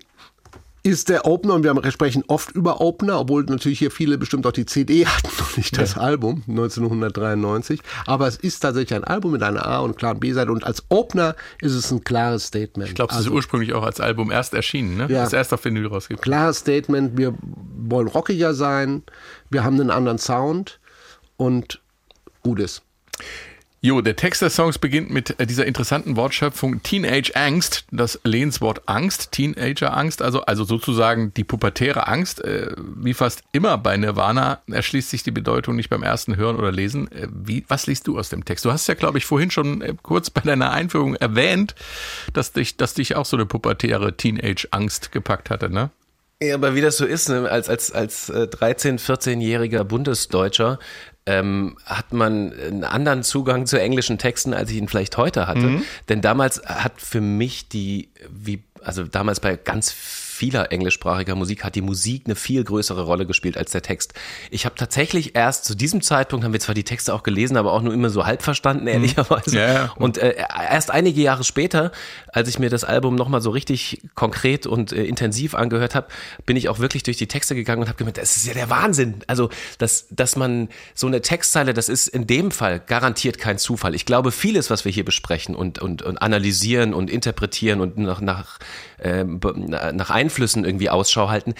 Speaker 5: ist der Opener, und wir sprechen oft über Opener, obwohl natürlich hier viele bestimmt auch die CD hatten und nicht das ja. Album 1993. Aber es ist tatsächlich ein Album mit einer A- und klaren B-Seite und als Opener ist es ein klares Statement.
Speaker 3: Ich glaube, es also, ist ursprünglich auch als Album erst erschienen, ne? Ja, das erst auf Vinyl rausgekommen.
Speaker 5: Klares Statement, wir wollen rockiger sein, wir haben einen anderen Sound und Gutes.
Speaker 3: Jo, der Text des Songs beginnt mit äh, dieser interessanten Wortschöpfung Teenage Angst, das Lehnswort Angst, Teenager Angst, also, also sozusagen die pubertäre Angst. Äh, wie fast immer bei Nirvana erschließt sich die Bedeutung nicht beim ersten Hören oder Lesen. Äh, wie, was liest du aus dem Text? Du hast ja, glaube ich, vorhin schon kurz bei deiner Einführung erwähnt, dass dich, dass dich auch so eine pubertäre Teenage Angst gepackt hatte, ne?
Speaker 4: Ja, aber wie das so ist, ne? als, als, als 13-, 14-jähriger Bundesdeutscher ähm, hat man einen anderen Zugang zu englischen Texten, als ich ihn vielleicht heute hatte. Mhm. Denn damals hat für mich die, wie, also damals bei ganz vieler englischsprachiger Musik hat die Musik eine viel größere Rolle gespielt als der Text. Ich habe tatsächlich erst zu diesem Zeitpunkt, haben wir zwar die Texte auch gelesen, aber auch nur immer so halb verstanden, mhm. ehrlicherweise. Ja, ja. Und äh, erst einige Jahre später, als ich mir das Album nochmal so richtig konkret und äh, intensiv angehört habe, bin ich auch wirklich durch die Texte gegangen und habe gemerkt, das ist ja der Wahnsinn. Also, dass, dass man so eine Textzeile, das ist in dem Fall garantiert kein Zufall. Ich glaube, vieles, was wir hier besprechen und, und, und analysieren und interpretieren und nach, nach, äh, nach Einflüssen irgendwie Ausschau halten.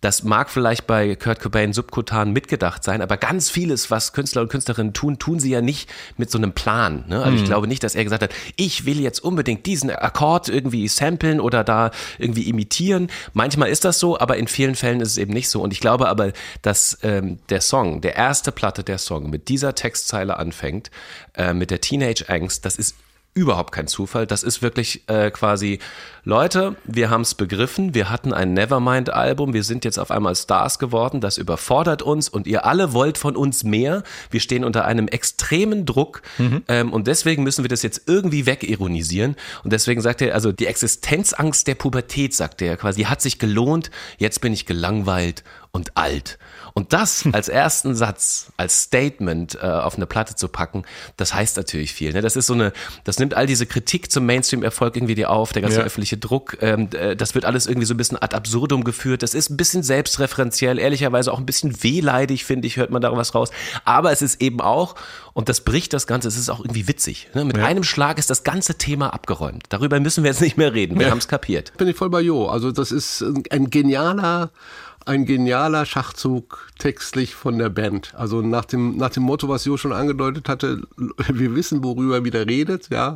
Speaker 4: Das mag vielleicht bei Kurt Cobain subkutan mitgedacht sein, aber ganz vieles, was Künstler und Künstlerinnen tun, tun sie ja nicht mit so einem Plan. Ne? Also mhm. ich glaube nicht, dass er gesagt hat, ich will jetzt unbedingt diesen Akkord irgendwie samplen oder da irgendwie imitieren. Manchmal ist das so, aber in vielen Fällen ist es eben nicht so. Und ich glaube aber, dass ähm, der Song, der erste Platte der Song mit dieser Textzeile anfängt, äh, mit der Teenage Angst, das ist überhaupt kein Zufall. Das ist wirklich äh, quasi, Leute, wir haben es begriffen, wir hatten ein Nevermind-Album, wir sind jetzt auf einmal Stars geworden, das überfordert uns und ihr alle wollt von uns mehr. Wir stehen unter einem extremen Druck mhm. ähm, und deswegen müssen wir das jetzt irgendwie wegironisieren. Und deswegen sagt er, also die Existenzangst der Pubertät, sagt er quasi, hat sich gelohnt, jetzt bin ich gelangweilt und alt. Und das als ersten Satz, als Statement äh, auf eine Platte zu packen, das heißt natürlich viel. Ne? Das ist so eine, das nimmt all diese Kritik zum Mainstream-Erfolg irgendwie dir auf, der ganze ja. öffentliche Druck, ähm, äh, das wird alles irgendwie so ein bisschen ad absurdum geführt. Das ist ein bisschen selbstreferenziell, ehrlicherweise auch ein bisschen wehleidig, finde ich, hört man da was raus. Aber es ist eben auch, und das bricht das Ganze, es ist auch irgendwie witzig. Ne? Mit ja. einem Schlag ist das ganze Thema abgeräumt. Darüber müssen wir jetzt nicht mehr reden. Wir ja. haben es kapiert.
Speaker 5: Bin ich voll bei Jo. Also das ist ein genialer ein genialer Schachzug textlich von der Band. Also nach dem, nach dem Motto, was Jo schon angedeutet hatte, wir wissen, worüber er wieder redet, ja.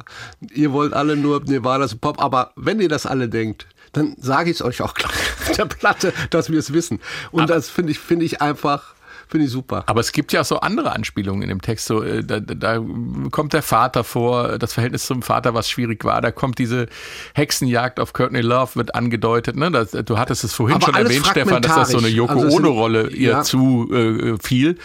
Speaker 5: Ihr wollt alle nur Nirvana so Pop, aber wenn ihr das alle denkt, dann sage ich es euch auch gleich auf der Platte, dass wir es wissen. Und aber das finde ich, finde ich einfach Finde ich super.
Speaker 3: Aber es gibt ja auch so andere Anspielungen in dem Text. So, äh, da, da kommt der Vater vor, das Verhältnis zum Vater, was schwierig war. Da kommt diese Hexenjagd auf Courtney Love, wird angedeutet. Ne? Das, du hattest es vorhin Aber schon erwähnt, Stefan, dass das so eine Yoko also Ono-Rolle ihr ja. zu äh, fiel.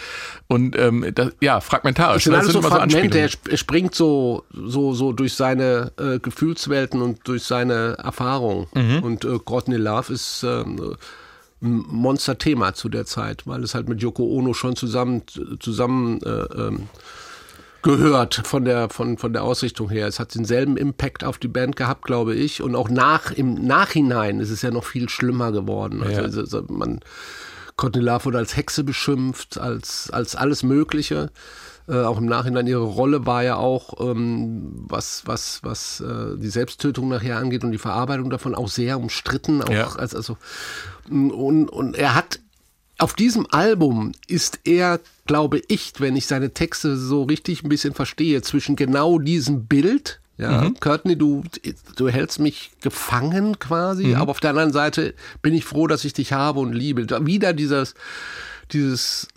Speaker 3: Und ähm, das, ja, fragmentarisch.
Speaker 5: Das sind alles so Fragmente. er springt so, so, so durch seine äh, Gefühlswelten und durch seine Erfahrungen. Mhm. Und äh, Courtney Love ist äh, ein Monsterthema zu der Zeit, weil es halt mit Yoko Ono schon zusammen, zusammen äh, ähm, gehört von der, von, von der Ausrichtung her. Es hat denselben Impact auf die Band gehabt, glaube ich. Und auch nach, im Nachhinein ist es ja noch viel schlimmer geworden. Also, ja. also man, Courtney Love wurde als Hexe beschimpft, als, als alles Mögliche. Äh, auch im Nachhinein ihre Rolle war ja auch, ähm, was, was, was äh, die Selbsttötung nachher angeht und die Verarbeitung davon auch sehr umstritten. Auch, ja. als, also, und, und er hat auf diesem Album ist er, glaube ich, wenn ich seine Texte so richtig ein bisschen verstehe, zwischen genau diesem Bild, ja, mhm. Courtney, du, du hältst mich gefangen quasi, mhm. aber auf der anderen Seite bin ich froh, dass ich dich habe und liebe. Wieder dieses, dieses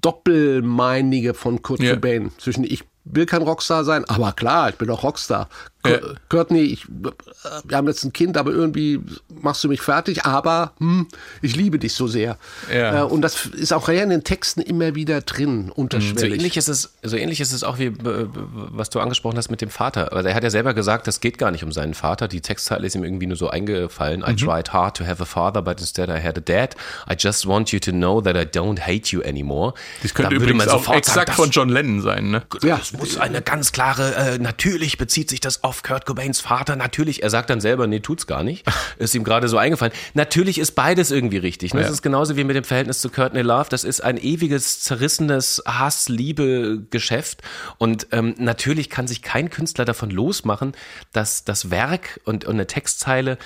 Speaker 5: Doppelmeinige von Kurt ja. Cobain zwischen ich will kein Rockstar sein, aber klar, ich bin doch Rockstar. Ja. Courtney, ich, wir haben jetzt ein Kind, aber irgendwie machst du mich fertig, aber hm, ich liebe dich so sehr. Ja. Äh, und das ist auch in den Texten immer wieder drin, unterschwellig.
Speaker 4: So ähnlich ist es, so ähnlich ist es auch wie, was du angesprochen hast mit dem Vater. Also er hat ja selber gesagt, das geht gar nicht um seinen Vater. Die Textzeile ist ihm irgendwie nur so eingefallen. Mhm. I tried hard to have a father, but instead I had a dad. I just want you to know that I don't hate you anymore.
Speaker 3: Das könnte da übrigens auch exakt sagen, von John Lennon sein, ne?
Speaker 4: Ja. Das muss eine ganz klare, äh, natürlich bezieht sich das auf auf Kurt Cobains Vater. Natürlich, er sagt dann selber, nee, tut's gar nicht. Ist ihm gerade so eingefallen. Natürlich ist beides irgendwie richtig. Ne? Ja. Das ist genauso wie mit dem Verhältnis zu Courtney Love. Das ist ein ewiges, zerrissenes Hass-Liebe-Geschäft. Und ähm, natürlich kann sich kein Künstler davon losmachen, dass das Werk und, und eine Textzeile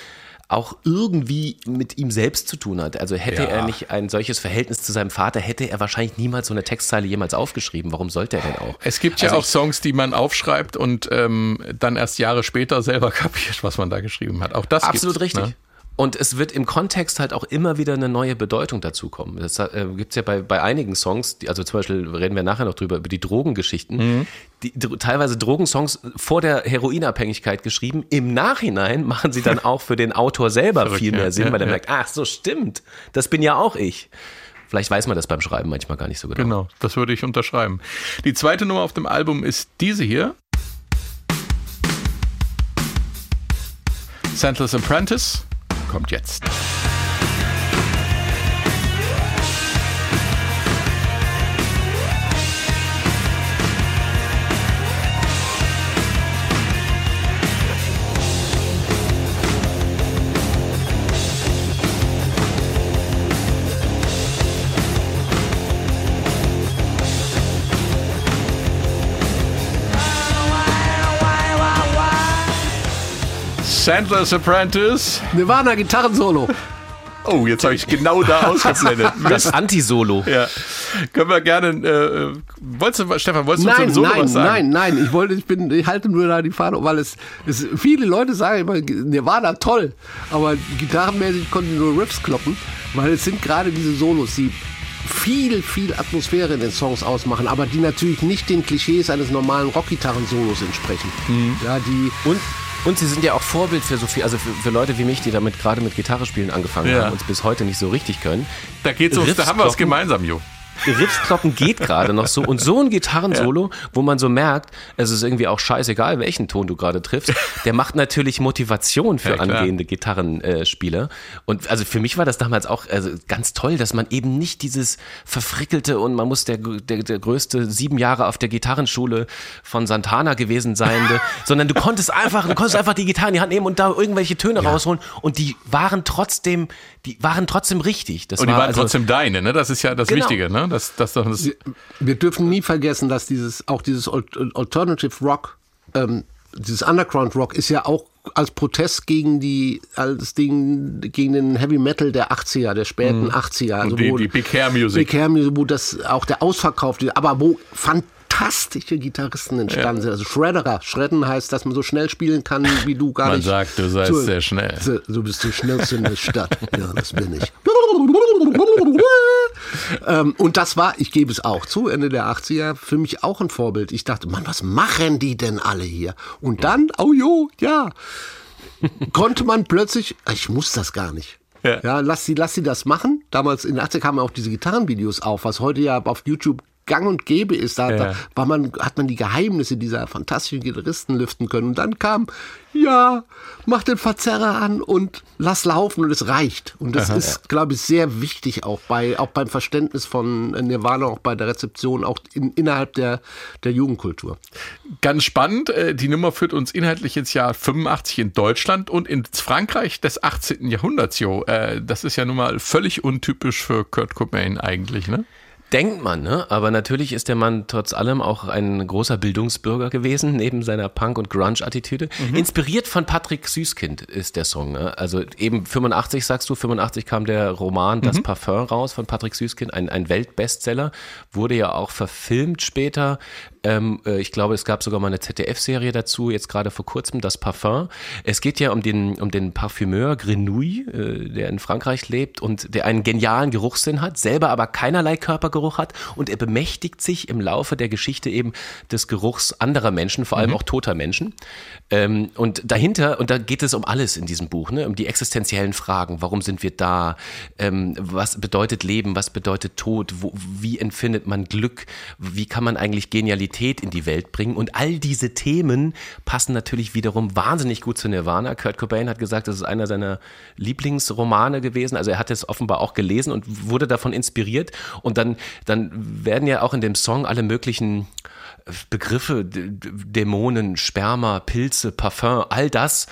Speaker 4: auch irgendwie mit ihm selbst zu tun hat. Also hätte ja. er nicht ein solches Verhältnis zu seinem Vater, hätte er wahrscheinlich niemals so eine Textzeile jemals aufgeschrieben. Warum sollte er denn auch?
Speaker 3: Es gibt ja also auch Songs, die man aufschreibt und ähm, dann erst Jahre später selber kapiert, was man da geschrieben hat. Auch das
Speaker 4: absolut richtig. Ne? Und es wird im Kontext halt auch immer wieder eine neue Bedeutung dazukommen. Das äh, gibt es ja bei, bei einigen Songs, die, also zum Beispiel reden wir nachher noch drüber, über die Drogengeschichten, mhm. die, teilweise Drogensongs vor der Heroinabhängigkeit geschrieben. Im Nachhinein machen sie dann auch für den Autor selber Verrückt, viel mehr Sinn, ja, weil er ja. merkt, ach so stimmt, das bin ja auch ich. Vielleicht weiß man das beim Schreiben manchmal gar nicht so genau.
Speaker 3: Genau, das würde ich unterschreiben. Die zweite Nummer auf dem Album ist diese hier. Sandler's Apprentice kommt jetzt. Sandler's Apprentice.
Speaker 5: Nirvana Gitarrensolo.
Speaker 3: Oh, jetzt habe ich genau da ausgeblendet.
Speaker 4: Das Anti-Solo.
Speaker 3: Ja. Können wir gerne. Äh, wolltest du, Stefan, wolltest du
Speaker 5: nein,
Speaker 3: ein
Speaker 5: Solo
Speaker 3: nein, was sagen?
Speaker 5: Nein, nein, nein. Ich wollte, ich bin, ich halte nur da die Fahne, weil es, es viele Leute sagen immer, Nirvana toll, aber gitarrenmäßig konnten nur Riffs kloppen, weil es sind gerade diese Solos, die viel, viel Atmosphäre in den Songs ausmachen, aber die natürlich nicht den Klischees eines normalen Rockgitarren-Solos entsprechen. Mhm. Ja, die
Speaker 4: und und sie sind ja auch Vorbild für so viel, also für, für Leute wie mich, die damit gerade mit Gitarre spielen angefangen ja. haben und es bis heute nicht so richtig können.
Speaker 3: Da geht's uns, da haben wir es gemeinsam, Jo.
Speaker 4: Riffskloppen geht gerade noch so und so ein Gitarrensolo, ja. wo man so merkt, es ist irgendwie auch scheißegal, welchen Ton du gerade triffst, der macht natürlich Motivation für ja, angehende Gitarrenspieler. und also für mich war das damals auch also ganz toll, dass man eben nicht dieses verfrickelte und man muss der, der, der größte sieben Jahre auf der Gitarrenschule von Santana gewesen sein, sondern du konntest einfach, du konntest einfach die Gitarre in die Hand nehmen und da irgendwelche Töne ja. rausholen und die waren trotzdem, die waren trotzdem richtig.
Speaker 3: Das und die war, waren also, trotzdem deine, ne? Das ist ja das genau. Wichtige, ne? Das, das,
Speaker 5: das wir, wir, dürfen nie vergessen, dass dieses auch dieses Alternative Rock, ähm, dieses Underground Rock ist ja auch als Protest gegen die als Ding gegen den Heavy Metal der 80er, der späten mhm. 80er,
Speaker 3: also die, wo, die Big Hair Music,
Speaker 5: Big Hair Music, wo das auch der Ausverkauf, aber wo fand fantastische Gitarristen entstanden ja. sind. Also Shredderer. Shredden heißt, dass man so schnell spielen kann, wie du gar
Speaker 3: man
Speaker 5: nicht.
Speaker 3: Man sagt, du seist so, sehr schnell.
Speaker 5: Du bist der schnellste in der Stadt. Ja, das bin ich. ähm, und das war, ich gebe es auch zu, Ende der 80er, für mich auch ein Vorbild. Ich dachte, Mann, was machen die denn alle hier? Und dann, oh jo, ja, konnte man plötzlich, ich muss das gar nicht. Ja. ja, lass sie, lass sie das machen. Damals in den 80er kamen auch diese Gitarrenvideos auf, was heute ja auf YouTube gang und gäbe ist. Da, ja. da war man, hat man die Geheimnisse dieser fantastischen Gitarristen lüften können. Und dann kam, ja, mach den Verzerrer an und lass laufen und es reicht. Und das Aha, ist, ja. glaube ich, sehr wichtig auch bei, auch beim Verständnis von Nirvana, auch bei der Rezeption, auch in, innerhalb der, der Jugendkultur.
Speaker 3: Ganz spannend. Äh, die Nummer führt uns inhaltlich ins Jahr 85 in Deutschland und ins Frankreich des 18. Jahrhunderts, Jo. Äh, das ist ja nun mal völlig untypisch für Kurt Cobain eigentlich, ne?
Speaker 4: Denkt man, ne? Aber natürlich ist der Mann trotz allem auch ein großer Bildungsbürger gewesen, neben seiner Punk- und Grunge-Attitüde. Mhm. Inspiriert von Patrick Süßkind ist der Song. Ne? Also eben 85, sagst du, 85 kam der Roman Das mhm. Parfum raus von Patrick Süßkind, ein, ein Weltbestseller, wurde ja auch verfilmt später. Ähm, äh, ich glaube, es gab sogar mal eine ZDF-Serie dazu, jetzt gerade vor kurzem, das Parfum. Es geht ja um den, um den Parfümeur Grenouille, äh, der in Frankreich lebt und der einen genialen Geruchssinn hat, selber aber keinerlei Körpergeruch hat und er bemächtigt sich im Laufe der Geschichte eben des Geruchs anderer Menschen, vor allem mhm. auch toter Menschen. Ähm, und dahinter, und da geht es um alles in diesem Buch, ne? um die existenziellen Fragen. Warum sind wir da? Ähm, was bedeutet Leben? Was bedeutet Tod? Wo, wie empfindet man Glück? Wie kann man eigentlich Genialität in die Welt bringen? Und all diese Themen passen natürlich wiederum wahnsinnig gut zu Nirvana. Kurt Cobain hat gesagt, das ist einer seiner Lieblingsromane gewesen. Also er hat es offenbar auch gelesen und wurde davon inspiriert. Und dann, dann werden ja auch in dem Song alle möglichen Begriffe, Dämonen, Sperma, Pilze, Parfum, all das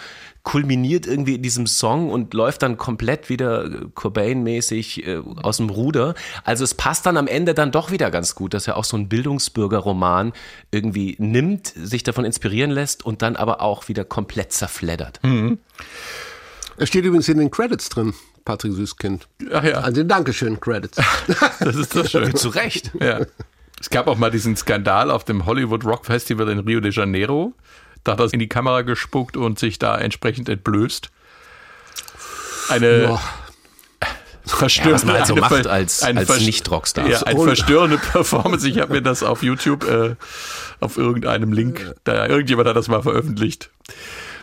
Speaker 4: kulminiert irgendwie in diesem Song und läuft dann komplett wieder Cobain-mäßig äh, aus dem Ruder. Also es passt dann am Ende dann doch wieder ganz gut, dass er auch so ein Bildungsbürgerroman irgendwie nimmt, sich davon inspirieren lässt und dann aber auch wieder komplett zerfleddert. Mhm.
Speaker 5: Er steht übrigens in den Credits drin. Patrick Süßkind.
Speaker 3: Ach ja.
Speaker 5: Also Dankeschön, Credits.
Speaker 3: das ist doch schön.
Speaker 4: Zu Recht.
Speaker 3: Ja. Es gab auch mal diesen Skandal auf dem Hollywood Rock Festival in Rio de Janeiro. Da hat er in die Kamera gespuckt und sich da entsprechend entblößt. Eine
Speaker 4: ja. verstörende, ja, also eine, macht als, als Nicht-Rockstar.
Speaker 3: Ja, eine verstörende Performance. Ich habe mir das auf YouTube äh, auf irgendeinem Link, da irgendjemand hat das mal veröffentlicht.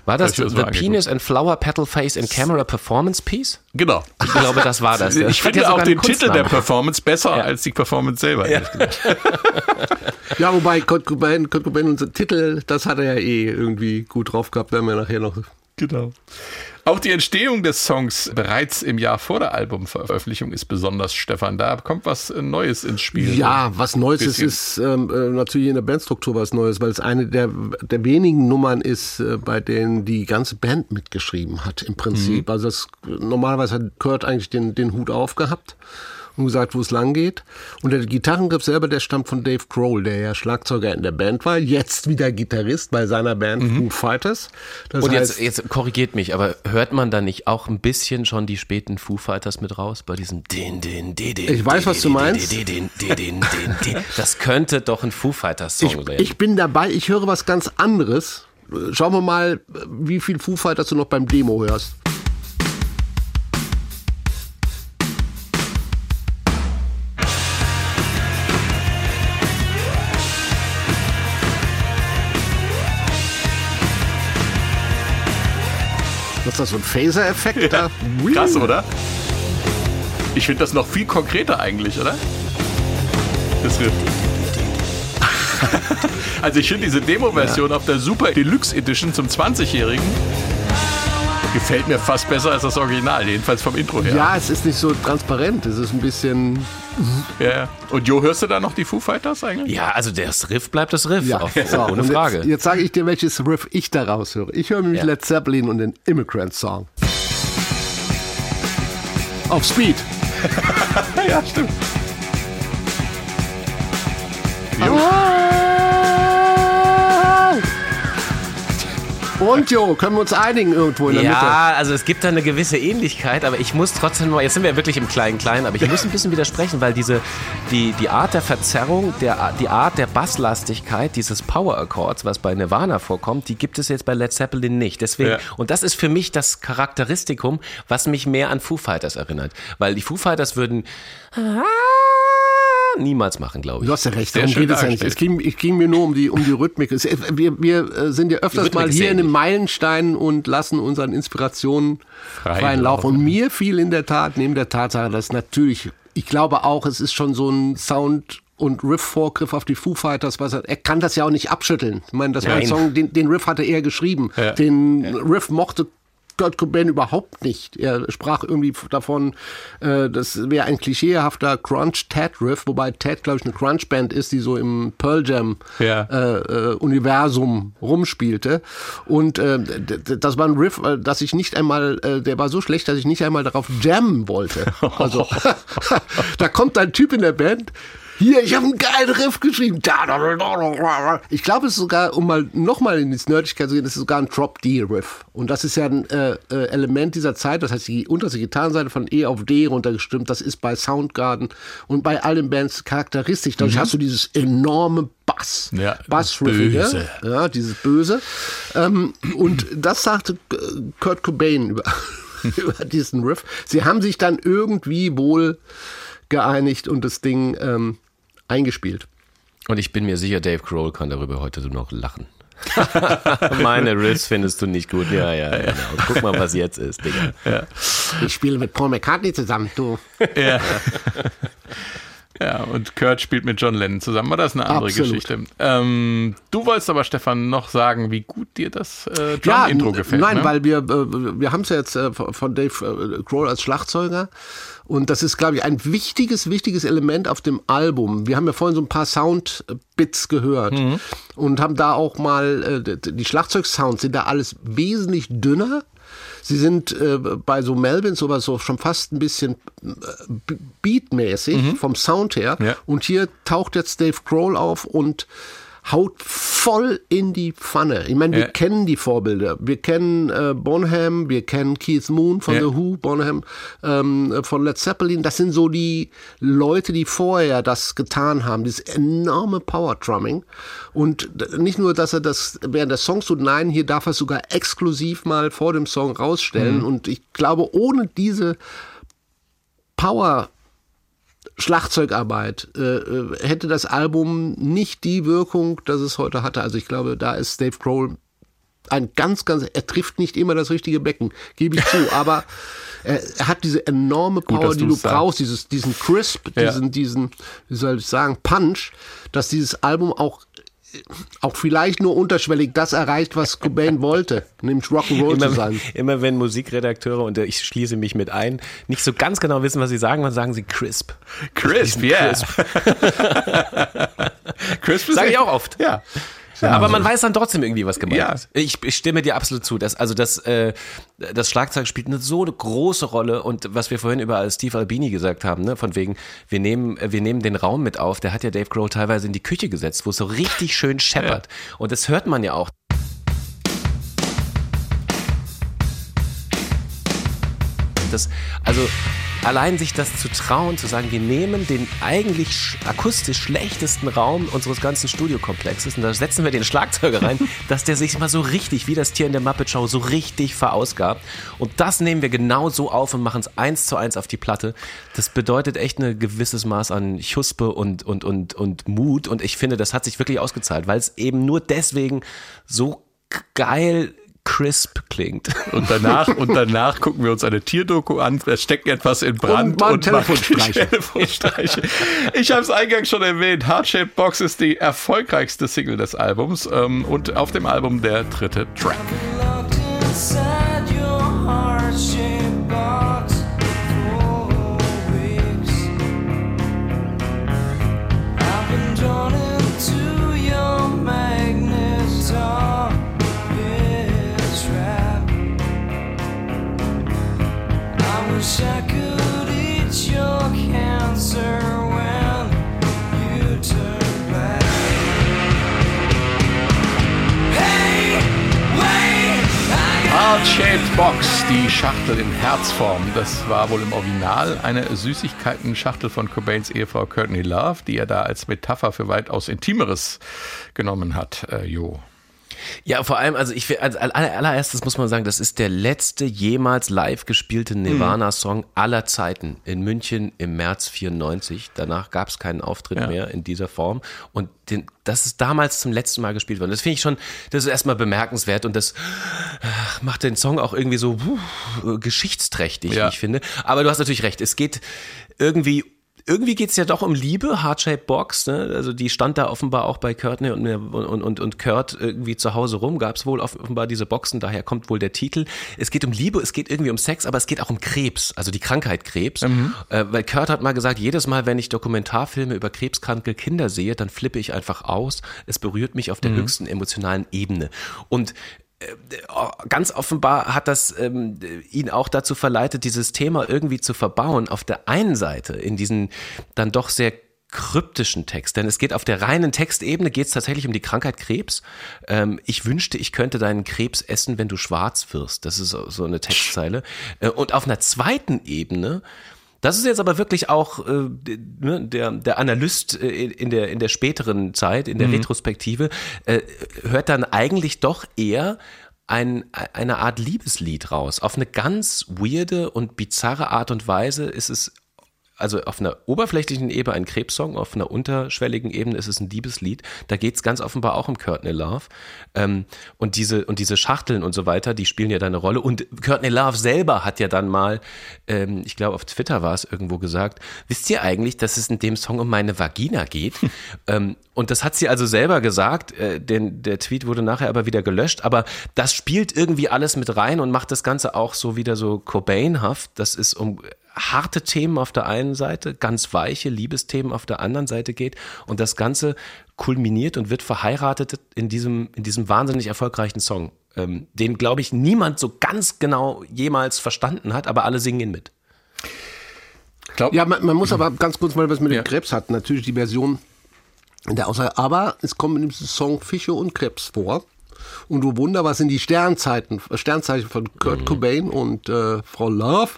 Speaker 4: War das The Penis and Flower Petal Face in Camera Performance Piece?
Speaker 3: Genau.
Speaker 4: Ich glaube, das war das.
Speaker 3: Ich finde ja auch den Titel der Performance besser ja. als die Performance selber.
Speaker 5: Ja, ja wobei Kurt Cobain, Kurt Cobain, unser Titel, das hat er ja eh irgendwie gut drauf gehabt, werden wir nachher noch.
Speaker 3: Genau. Auch die Entstehung des Songs bereits im Jahr vor der Albumveröffentlichung ist besonders, Stefan. Da kommt was Neues ins Spiel.
Speaker 5: Ja, was Neues ist, ist ähm, äh, natürlich in der Bandstruktur was Neues, weil es eine der, der wenigen Nummern ist, äh, bei denen die ganze Band mitgeschrieben hat im Prinzip. Mhm. Also das, normalerweise hat Kurt eigentlich den, den Hut aufgehabt und gesagt, wo es lang geht. Und der Gitarrengriff selber, der stammt von Dave Grohl, der ja Schlagzeuger in der Band war, jetzt wieder Gitarrist bei seiner Band mhm. Foo Fighters.
Speaker 4: Das und jetzt, jetzt korrigiert mich, aber hört man da nicht auch ein bisschen schon die späten Foo Fighters mit raus bei diesem den, den, den, den
Speaker 5: Ich weiß, was du meinst.
Speaker 4: Das könnte doch ein Foo Fighters Song
Speaker 5: ich, Ich bin dabei, ich höre was ganz anderes. Schauen wir mal, wie viel Foo Fighters du noch beim Demo hörst. Was ist das, so ein Phaser-Effekt
Speaker 3: ja, Krass, oder? Ich finde das noch viel konkreter eigentlich, oder? Das Riff. also ich finde diese Demo-Version ja. auf der Super Deluxe Edition zum 20-Jährigen gefällt mir fast besser als das Original, jedenfalls vom Intro her.
Speaker 5: Ja, es ist nicht so transparent, es ist ein bisschen
Speaker 3: ja. Und Jo, hörst du da noch die Foo Fighters eigentlich?
Speaker 4: Ja, also das Riff bleibt das Riff, ja. auf, so, ohne Frage.
Speaker 5: Jetzt, jetzt sage ich dir, welches Riff ich da raushöre. Ich höre nämlich ja. Led Zeppelin und den Immigrant Song. Auf Speed.
Speaker 3: ja, stimmt.
Speaker 5: Jo. Und Jo, können wir uns einigen irgendwo in der
Speaker 4: ja,
Speaker 5: Mitte?
Speaker 4: Ja, also es gibt da eine gewisse Ähnlichkeit, aber ich muss trotzdem nur, jetzt sind wir wirklich im Kleinen-Kleinen, aber ich muss ein bisschen widersprechen, weil diese, die, die Art der Verzerrung, der, die Art der Basslastigkeit dieses Power-Accords, was bei Nirvana vorkommt, die gibt es jetzt bei Led Zeppelin nicht. Deswegen, ja. und das ist für mich das Charakteristikum, was mich mehr an Foo Fighters erinnert. Weil die Foo Fighters würden niemals machen, glaube ich.
Speaker 5: Du hast ja recht, darum geht es ja nicht. Es ging, es ging mir nur um die, um die Rhythmik. Es, wir, wir äh, sind ja öfters mal hier in den Meilensteinen und lassen unseren Inspirationen freien, freien Lauf. Und mir fiel in der Tat, neben der Tatsache, dass natürlich, ich glaube auch, es ist schon so ein Sound und Riff-Vorgriff auf die Foo Fighters, was er, er kann das ja auch nicht abschütteln. Ich meine, das Nein. war ein Song, den, den Riff hatte er geschrieben. Ja. Den ja. Riff mochte Kurt Cobain überhaupt nicht. Er sprach irgendwie davon, äh, das wäre ein klischeehafter Crunch-Ted-Riff, wobei Ted, glaube ich, eine Crunch-Band ist, die so im Pearl Jam-Universum ja. äh, rumspielte. Und äh, das war ein Riff, äh, dass ich nicht einmal, äh, der war so schlecht, dass ich nicht einmal darauf jammen wollte. Also da kommt ein Typ in der Band, hier, ich habe einen geilen Riff geschrieben. Ich glaube, es ist sogar, um mal nochmal in die Nerdigkeit zu gehen, das ist sogar ein Drop-D-Riff. Und das ist ja ein äh, äh, Element dieser Zeit, das heißt, die unterste Gitarrenseite von E auf D runtergestimmt, das ist bei Soundgarden und bei allen Bands charakteristisch. Dadurch mhm. hast du dieses enorme Bass,
Speaker 3: ja,
Speaker 5: Bassriffige, ja, dieses Böse. Ähm, und das sagte Kurt Cobain über, über diesen Riff. Sie haben sich dann irgendwie wohl geeinigt und das Ding ähm, eingespielt.
Speaker 4: Und ich bin mir sicher, Dave Grohl kann darüber heute noch lachen. Meine Riffs findest du nicht gut. Ja, ja, genau. Guck mal, was jetzt ist, Digga. Ja.
Speaker 5: Ich spiele mit Paul McCartney zusammen, du.
Speaker 3: Ja. Ja, und Kurt spielt mit John Lennon zusammen, aber das ist eine andere Absolut. Geschichte. Ähm, du wolltest aber, Stefan, noch sagen, wie gut dir das äh, Drum-Intro ja, gefällt.
Speaker 5: Nein,
Speaker 3: ne?
Speaker 5: weil wir, äh, wir haben es ja jetzt äh, von Dave äh, Grohl als Schlagzeuger und das ist, glaube ich, ein wichtiges, wichtiges Element auf dem Album. Wir haben ja vorhin so ein paar Soundbits gehört mhm. und haben da auch mal, äh, die Schlagzeugsounds sind da alles wesentlich dünner. Sie sind äh, bei so Melvins oder so schon fast ein bisschen äh, beatmäßig mhm. vom Sound her. Ja. Und hier taucht jetzt Dave Grohl auf und haut voll in die Pfanne. Ich meine, wir ja. kennen die Vorbilder. Wir kennen äh, Bonham, wir kennen Keith Moon von ja. The Who, Bonham ähm, von Led Zeppelin. Das sind so die Leute, die vorher das getan haben, dieses enorme Power Drumming. Und nicht nur, dass er das während der Songs tut, nein, hier darf er sogar exklusiv mal vor dem Song rausstellen. Mhm. Und ich glaube, ohne diese Power Schlagzeugarbeit äh, äh, hätte das Album nicht die Wirkung, das es heute hatte. Also ich glaube, da ist Dave Grohl ein ganz, ganz, er trifft nicht immer das richtige Becken, gebe ich zu, aber er, er, hat diese enorme Power, Gut, die du brauchst, dieses, diesen Crisp, diesen, ja. diesen, wie soll ich sagen, Punch, dass dieses Album auch auch vielleicht nur unterschwellig das erreicht, was Cobain wollte, nämlich Rock'n'Roll zu sein.
Speaker 4: Immer wenn Musikredakteure, und ich schließe mich mit ein, nicht so ganz genau wissen, was sie sagen, dann sagen sie crisp.
Speaker 3: Crisp, ja. Yeah. Crisp.
Speaker 4: crisp Sage ich auch oft. Ja. Ja, aber man weiß dann trotzdem irgendwie, was gemeint ja. ist. Ich, ich stimme dir absolut zu. Dass, also das, äh, das Schlagzeug spielt eine so eine große Rolle und was wir vorhin über Steve Albini gesagt haben, ne, von wegen, wir nehmen, wir nehmen den Raum mit auf, der hat ja Dave Grohl teilweise in die Küche gesetzt, wo es so richtig schön scheppert. Ja. Und das hört man ja auch. Das, also allein sich das zu trauen, zu sagen, wir nehmen den eigentlich akustisch schlechtesten Raum unseres ganzen Studiokomplexes und da setzen wir den Schlagzeuger rein, dass der sich mal so richtig, wie das Tier in der Muppet Show, so richtig verausgabt. Und das nehmen wir genau so auf und machen es eins zu eins auf die Platte. Das bedeutet echt ein gewisses Maß an Chuspe und, und, und, und Mut. Und ich finde, das hat sich wirklich ausgezahlt, weil es eben nur deswegen so geil crisp klingt.
Speaker 3: Und danach, und danach gucken wir uns eine Tierdoku an, da steckt etwas in Brand
Speaker 5: und, und Telefonstreiche.
Speaker 3: Telefonstreiche. Ich habe es eingangs schon erwähnt, Heartshaped Box ist die erfolgreichste Single des Albums ähm, und auf dem Album der dritte Track. Heart-Shaped Box, die Schachtel in Herzform. Das war wohl im Original eine Süßigkeiten-Schachtel von Cobains Ehefrau Courtney Love, die er da als Metapher für weitaus Intimeres genommen hat. Äh, jo.
Speaker 4: Ja, vor allem, also ich als allererstes muss man sagen, das ist der letzte jemals live gespielte Nirvana-Song aller Zeiten in München im März 94. Danach gab es keinen Auftritt ja. mehr in dieser Form. Und den, das ist damals zum letzten Mal gespielt worden. Das finde ich schon, das ist erstmal bemerkenswert und das macht den Song auch irgendwie so uh, geschichtsträchtig, ja. ich finde. Aber du hast natürlich recht, es geht irgendwie irgendwie geht's ja doch um Liebe, Heartshaped Box, ne? Also die stand da offenbar auch bei Courtney und, und, und, und Kurt irgendwie zu Hause rum, gab's wohl offenbar diese Boxen, daher kommt wohl der Titel. Es geht um Liebe, es geht irgendwie um Sex, aber es geht auch um Krebs, also die Krankheit Krebs. Mhm. Äh, weil Kurt hat mal gesagt, jedes Mal, wenn ich Dokumentarfilme über krebskranke Kinder sehe, dann flippe ich einfach aus. Es berührt mich auf der mhm. höchsten emotionalen Ebene. Und ganz offenbar hat das ähm, ihn auch dazu verleitet, dieses Thema irgendwie zu verbauen. Auf der einen Seite in diesen dann doch sehr kryptischen Text, denn es geht auf der reinen Textebene geht es tatsächlich um die Krankheit Krebs. Ähm, ich wünschte, ich könnte deinen Krebs essen, wenn du schwarz wirst. Das ist so eine Textzeile. Äh, und auf einer zweiten Ebene das ist jetzt aber wirklich auch äh, ne, der, der Analyst äh, in, der, in der späteren Zeit, in der mhm. Retrospektive, äh, hört dann eigentlich doch eher ein, eine Art Liebeslied raus. Auf eine ganz weirde und bizarre Art und Weise ist es also auf einer oberflächlichen Ebene ein Krebssong, auf einer unterschwelligen Ebene ist es ein Liebeslied. Da geht es ganz offenbar auch um Courtney Love. Ähm, und, diese, und diese Schachteln und so weiter, die spielen ja da eine Rolle. Und Courtney Love selber hat ja dann mal, ähm, ich glaube auf Twitter war es irgendwo gesagt, wisst ihr eigentlich, dass es in dem Song um meine Vagina geht? ähm, und das hat sie also selber gesagt, äh, denn der Tweet wurde nachher aber wieder gelöscht. Aber das spielt irgendwie alles mit rein und macht das Ganze auch so wieder so Cobainhaft. Das ist um harte Themen auf der einen Seite, ganz weiche Liebesthemen auf der anderen Seite geht und das Ganze kulminiert und wird verheiratet in diesem, in diesem wahnsinnig erfolgreichen Song, ähm, den, glaube ich, niemand so ganz genau jemals verstanden hat, aber alle singen ihn mit.
Speaker 5: Glaub, ja, man, man, muss aber ganz kurz mal was mit dem Krebs hat. Natürlich die Version der Aussage, aber es kommt in diesem Song Fische und Krebs vor. Und du Wunder, was sind die Sternzeiten, Sternzeichen von Kurt mhm. Cobain und äh, Frau Love?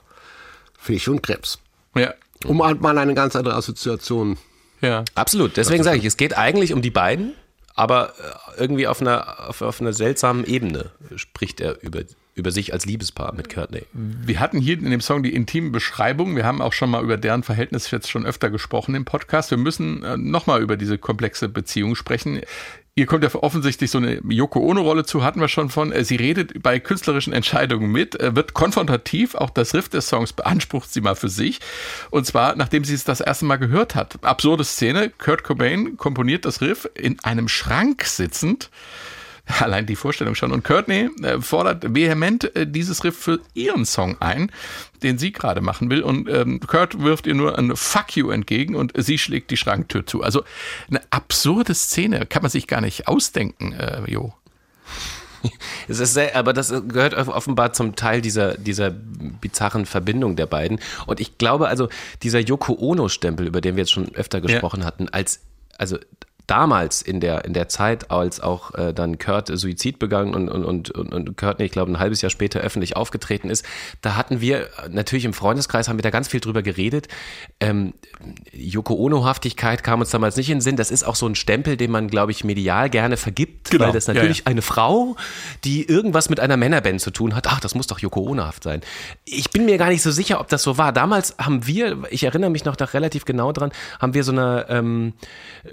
Speaker 5: Fisch und Krebs. Ja. Um mal eine ganz andere Assoziation.
Speaker 4: Ja. Absolut. Deswegen sage ich, es geht eigentlich um die beiden, aber äh, irgendwie auf einer, auf, auf einer seltsamen Ebene spricht er über, über sich als Liebespaar mit Courtney.
Speaker 3: Wir hatten hier in dem Song die intimen Beschreibungen. Wir haben auch schon mal über deren Verhältnis jetzt schon öfter gesprochen im Podcast. Wir müssen äh, nochmal über diese komplexe Beziehung sprechen. Ihr kommt ja offensichtlich so eine Yoko Ono-Rolle zu, hatten wir schon von. Äh, sie redet bei künstlerischen Entscheidungen mit, äh, wird konfrontativ, auch das Riff des Songs beansprucht sie mal für sich. Und zwar, nachdem sie es das erste Mal gehört hat. Absurde Szene, Kurt Cobain komponiert das Riff in einem Schrank sitzend. Allein die Vorstellung schon. Und Courtney äh, fordert vehement äh, dieses Riff für ihren Song ein, den sie gerade machen will. Und ähm, Kurt wirft ihr nur ein Fuck you entgegen und sie schlägt die Schranktür zu. Also eine absurde Szene, kann man sich gar nicht ausdenken, äh, Jo.
Speaker 4: Es ist sehr, aber das gehört offenbar zum Teil dieser, dieser bizarren Verbindung der beiden. Und ich glaube also, dieser Yoko Ono-Stempel, über den wir jetzt schon öfter gesprochen ja. hatten, als also damals in der, in der Zeit, als auch äh, dann Kurt Suizid begangen und, und, und, und Kurt, ich glaube, ein halbes Jahr später öffentlich aufgetreten ist, da hatten wir natürlich im Freundeskreis, haben wir da ganz viel drüber geredet. Ähm, Yoko Ono-Haftigkeit kam uns damals nicht in den Sinn. Das ist auch so ein Stempel, den man, glaube ich, medial gerne vergibt, genau. weil das natürlich ja, ja. eine Frau, die irgendwas mit einer Männerband zu tun hat, ach, das muss doch Yoko Ono-haft sein. Ich bin mir gar nicht so sicher, ob das so war. Damals haben wir, ich erinnere mich noch, noch relativ genau dran, haben wir so eine ähm,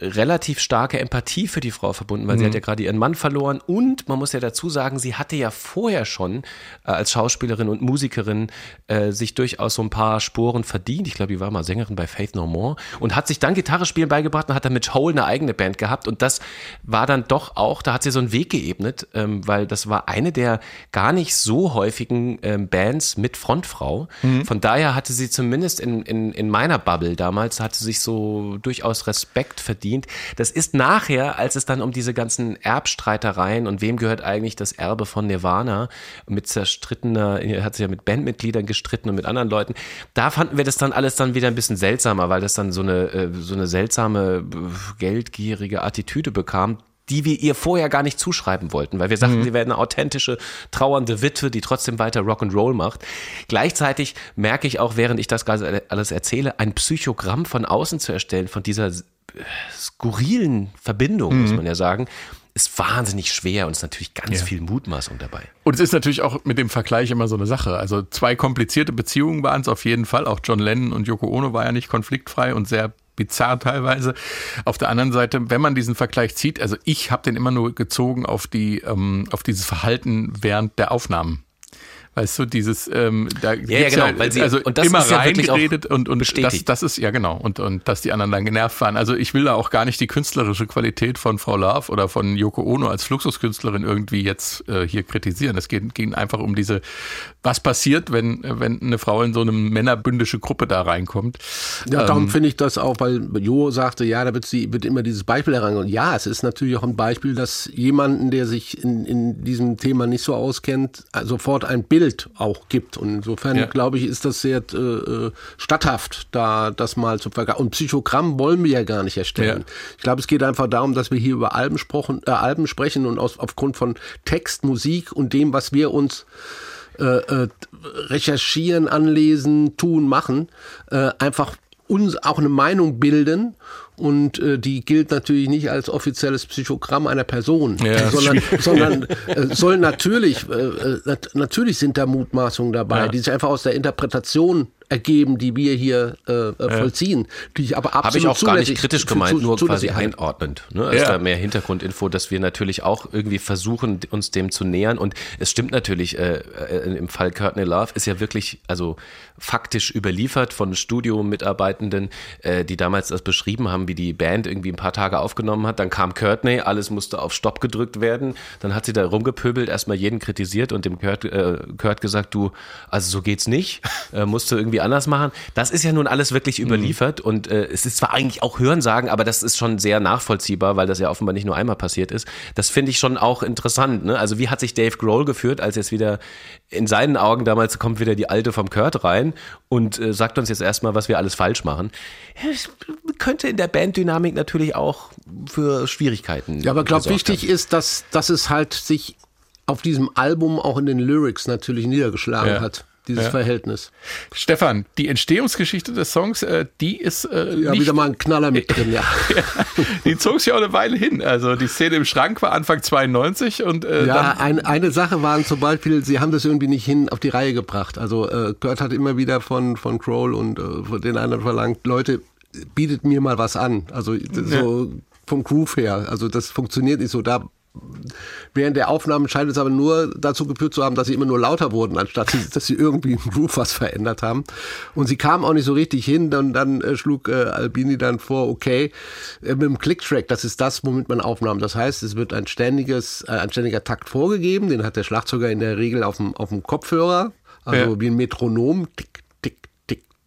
Speaker 4: relativ starke Empathie für die Frau verbunden, weil mhm. sie hat ja gerade ihren Mann verloren und man muss ja dazu sagen, sie hatte ja vorher schon äh, als Schauspielerin und Musikerin äh, sich durchaus so ein paar Sporen verdient. Ich glaube, die war mal Sängerin bei Faith No More und hat sich dann Gitarre spielen beigebracht und hat dann mit Hole eine eigene Band gehabt und das war dann doch auch, da hat sie so einen Weg geebnet, ähm, weil das war eine der gar nicht so häufigen ähm, Bands mit Frontfrau. Mhm. Von daher hatte sie zumindest in, in, in meiner Bubble damals, hatte sich so durchaus Respekt verdient. Das ist nachher, als es dann um diese ganzen Erbstreitereien und wem gehört eigentlich das Erbe von Nirvana mit zerstrittener, er hat sich ja mit Bandmitgliedern gestritten und mit anderen Leuten, da fanden wir das dann alles dann wieder ein bisschen seltsamer, weil das dann so eine, äh, so eine seltsame, äh, geldgierige Attitüde bekam, die wir ihr vorher gar nicht zuschreiben wollten, weil wir sagten, mhm. sie wäre eine authentische, trauernde Witwe, die trotzdem weiter Rock'n'Roll macht. Gleichzeitig merke ich auch, während ich das alles erzähle, ein Psychogramm von außen zu erstellen, von dieser skurrilen Verbindung, mhm. muss man ja sagen, ist wahnsinnig schwer und ist natürlich ganz ja. viel Mutmaßung dabei.
Speaker 3: Und es ist natürlich auch mit dem Vergleich immer so eine Sache. Also zwei komplizierte Beziehungen waren es auf jeden Fall. Auch John Lennon und Yoko Ono war ja nicht konfliktfrei und sehr bizarr teilweise. Auf der anderen Seite, wenn man diesen Vergleich zieht, also ich habe den immer nur gezogen auf die ähm, auf dieses Verhalten während der Aufnahmen. Weißt du, dieses, ähm, da
Speaker 4: ja, ja, genau, ja, weil sie,
Speaker 3: also und das immer ist ja reingeredet und, und bestätigt. Das, das ist, ja genau, und, und dass die anderen dann genervt waren. Also ich will da auch gar nicht die künstlerische Qualität von Frau Love oder von Yoko Ono als Fluxuskünstlerin irgendwie jetzt äh, hier kritisieren. Es geht, ging einfach um diese, was passiert, wenn, wenn eine Frau in so eine männerbündische Gruppe da reinkommt.
Speaker 5: Ja, darum ähm, finde ich das auch, weil Jo sagte, ja, da wird, sie, wird immer dieses Beispiel herangeholt. Ja, es ist natürlich auch ein Beispiel, dass jemanden, der sich in, in diesem Thema nicht so auskennt, sofort ein Bild Bild auch gibt. Und insofern, ja. glaube ich, ist das sehr äh, äh, statthaft, da das mal zu vergleichen. Und Psychogramm wollen wir ja gar nicht erstellen. Ja. Ich glaube, es geht einfach darum, dass wir hier über Alben, sprochen, äh, Alben sprechen und aus, aufgrund von Text, Musik und dem, was wir uns äh, äh, recherchieren, anlesen, tun, machen, äh, einfach uns auch eine Meinung bilden und äh, die gilt natürlich nicht als offizielles Psychogramm einer Person, ja, sondern, sondern äh, soll natürlich, äh, äh nat natürlich sind da Mutmaßungen dabei, ja. die sich einfach aus der Interpretation ergeben, die wir hier äh, äh vollziehen, die ich aber absolut
Speaker 4: Habe ich auch gar nicht kritisch gemeint, zu, nur quasi einordnend. Ne? Ja. Ist da mehr Hintergrundinfo, dass wir natürlich auch irgendwie versuchen, uns dem zu nähern. Und es stimmt natürlich, äh, äh, im Fall Courtney Love ist ja wirklich, also faktisch überliefert von Studiomitarbeitenden, äh, die damals das beschrieben haben, wie die Band irgendwie ein paar Tage aufgenommen hat. Dann kam Courtney, alles musste auf Stopp gedrückt werden. Dann hat sie da rumgepöbelt, erstmal jeden kritisiert und dem Kurt, äh, Kurt gesagt, du, also so geht's nicht, musst du irgendwie anders machen. Das ist ja nun alles wirklich mhm. überliefert mhm. und äh, es ist zwar eigentlich auch Hörensagen, aber das ist schon sehr nachvollziehbar, weil das ja offenbar nicht nur einmal passiert ist. Das finde ich schon auch interessant. Ne? Also wie hat sich Dave Grohl geführt, als jetzt wieder in seinen Augen damals kommt wieder die Alte vom Kurt rein und äh, sagt uns jetzt erstmal, was wir alles falsch machen. Das könnte in der Banddynamik natürlich auch für Schwierigkeiten.
Speaker 5: Ja, aber glaube wichtig haben. ist, dass, dass es halt sich auf diesem Album auch in den Lyrics natürlich niedergeschlagen ja. hat dieses ja. Verhältnis.
Speaker 3: Stefan, die Entstehungsgeschichte des Songs, äh, die ist äh,
Speaker 5: ja wieder mal ein Knaller mit drin, ja.
Speaker 3: die zog sich auch eine Weile hin. Also die Szene im Schrank war Anfang 92 und
Speaker 5: äh, ja, ein, eine Sache waren zum Beispiel, sie haben das irgendwie nicht hin auf die Reihe gebracht. Also äh, Kurt hat immer wieder von von Kroll und äh, von den anderen verlangt, Leute, bietet mir mal was an. Also so ja. vom Groove her. Also das funktioniert nicht so. Da Während der Aufnahmen scheint es aber nur dazu geführt zu haben, dass sie immer nur lauter wurden, anstatt dass sie irgendwie im Groove was verändert haben. Und sie kamen auch nicht so richtig hin. Und dann äh, schlug äh, Albini dann vor, okay, äh, mit dem Clicktrack, das ist das, womit man aufnahm. Das heißt, es wird ein ständiges, äh, ein ständiger Takt vorgegeben. Den hat der Schlagzeuger in der Regel auf dem, auf dem Kopfhörer, also ja. wie ein Metronom. Tick,